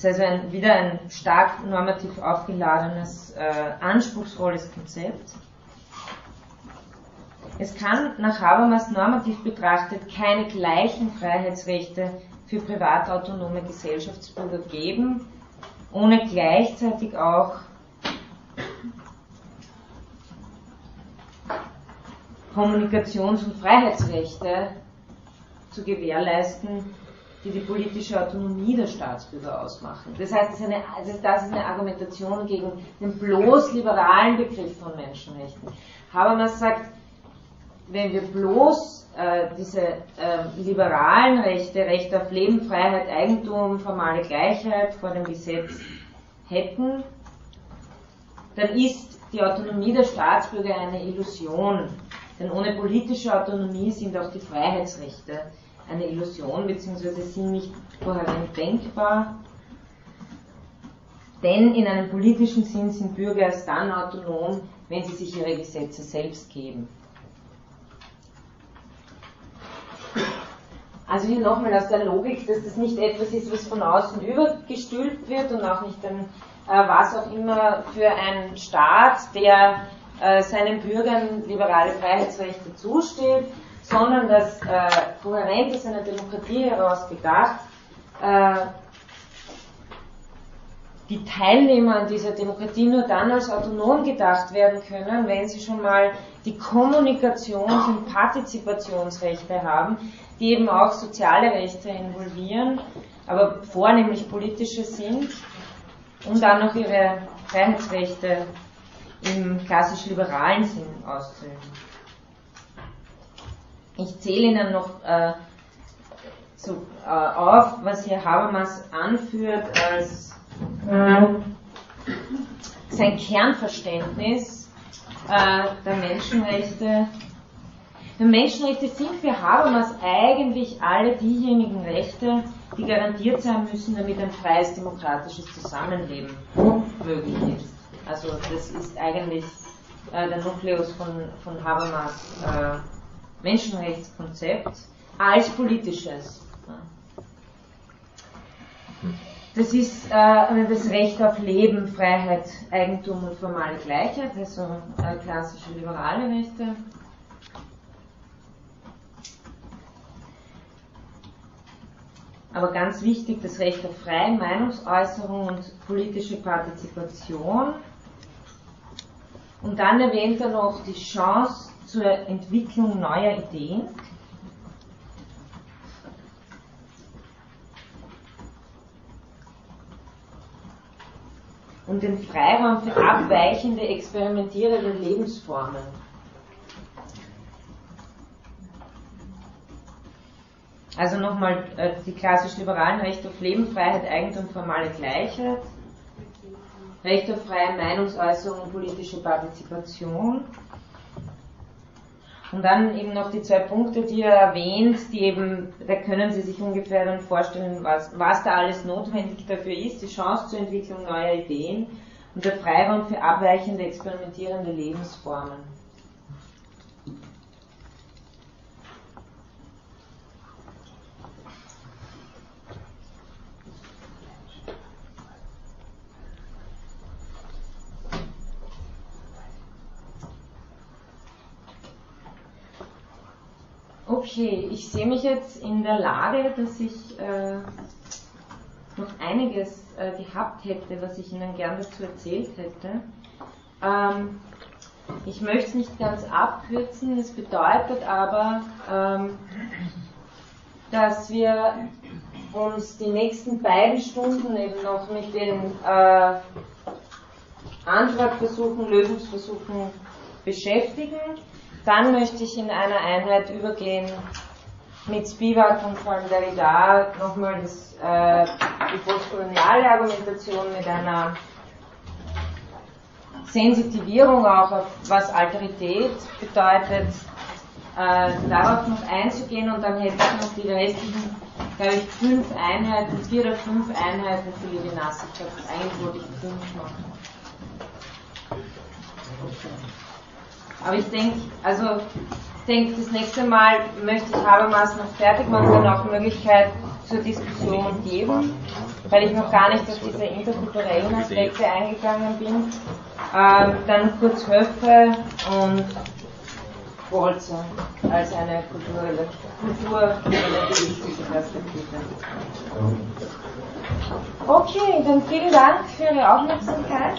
Das ist also ein, wieder ein stark normativ aufgeladenes, äh, anspruchsvolles Konzept. Es kann nach Habermas normativ betrachtet keine gleichen Freiheitsrechte für privatautonome Gesellschaftsbürger geben, ohne gleichzeitig auch Kommunikations- und Freiheitsrechte zu gewährleisten, die die politische Autonomie der Staatsbürger ausmachen. Das heißt, das ist eine, das ist eine Argumentation gegen den bloß liberalen Begriff von Menschenrechten. Habermas sagt, wenn wir bloß äh, diese äh, liberalen Rechte, Recht auf Leben, Freiheit, Eigentum, formale Gleichheit vor dem Gesetz hätten, dann ist die Autonomie der Staatsbürger eine Illusion. Denn ohne politische Autonomie sind auch die Freiheitsrechte eine Illusion, beziehungsweise sind nicht kohärent denkbar. Denn in einem politischen Sinn sind Bürger erst dann autonom, wenn sie sich ihre Gesetze selbst geben. Also hier nochmal aus der Logik, dass das nicht etwas ist, was von außen übergestülpt wird und auch nicht ein, äh, was auch immer für einen Staat, der äh, seinen Bürgern liberale Freiheitsrechte zusteht, sondern dass äh, kohärent aus einer Demokratie heraus gedacht äh, die Teilnehmer an dieser Demokratie nur dann als autonom gedacht werden können, wenn sie schon mal die Kommunikations- und Partizipationsrechte haben, die eben auch soziale Rechte involvieren, aber vornehmlich politische sind und dann noch ihre Freiheitsrechte im klassisch liberalen Sinn auszuüben. Ich zähle Ihnen noch äh, so, äh, auf, was hier Habermas anführt als äh, sein Kernverständnis äh, der Menschenrechte. Die Menschenrechte sind für Habermas eigentlich alle diejenigen Rechte, die garantiert sein müssen, damit ein freies demokratisches Zusammenleben möglich ist. Also das ist eigentlich äh, der Nukleus von, von Habermas äh, Menschenrechtskonzept als politisches. Das ist äh, das Recht auf Leben, Freiheit, Eigentum und formale Gleichheit, also äh, klassische liberale Rechte. Aber ganz wichtig, das Recht auf freie Meinungsäußerung und politische Partizipation. Und dann erwähnt er noch die Chance zur Entwicklung neuer Ideen. Und den Freiraum für abweichende, experimentierende Lebensformen. Also nochmal äh, die klassisch liberalen Rechte auf Leben, Freiheit, Eigentum, formale Gleichheit. Recht auf freie Meinungsäußerung und politische Partizipation. Und dann eben noch die zwei Punkte, die er erwähnt, die eben, da können Sie sich ungefähr dann vorstellen, was, was da alles notwendig dafür ist, die Chance zur Entwicklung neuer Ideen und der Freiraum für abweichende, experimentierende Lebensformen. Okay, ich sehe mich jetzt in der Lage, dass ich äh, noch einiges äh, gehabt hätte, was ich Ihnen gerne dazu erzählt hätte. Ähm, ich möchte es nicht ganz abkürzen, es bedeutet aber, ähm, dass wir uns die nächsten beiden Stunden eben noch mit den äh, Antwortversuchen, Lösungsversuchen beschäftigen. Dann möchte ich in einer Einheit übergehen mit Spivak und vor allem Derrida nochmal das, äh, die postkoloniale Argumentation mit einer Sensitivierung auch auf was Alterität bedeutet, äh, darauf noch einzugehen und dann hätte ich noch die restlichen, glaube ich, fünf Einheiten, vier oder fünf Einheiten für die Nassenschaft. Eigentlich wollte ich fünf machen. Aber ich denke, also denke, das nächste Mal möchte ich Habermas noch fertig machen und auch Möglichkeit zur Diskussion geben, weil ich noch gar nicht auf diese interkulturellen Aspekte eingegangen bin. Ähm, dann kurz Höfe und Bolzer als eine kulturelle, kulturrelativistische Perspektive. Okay, dann vielen Dank für Ihre Aufmerksamkeit.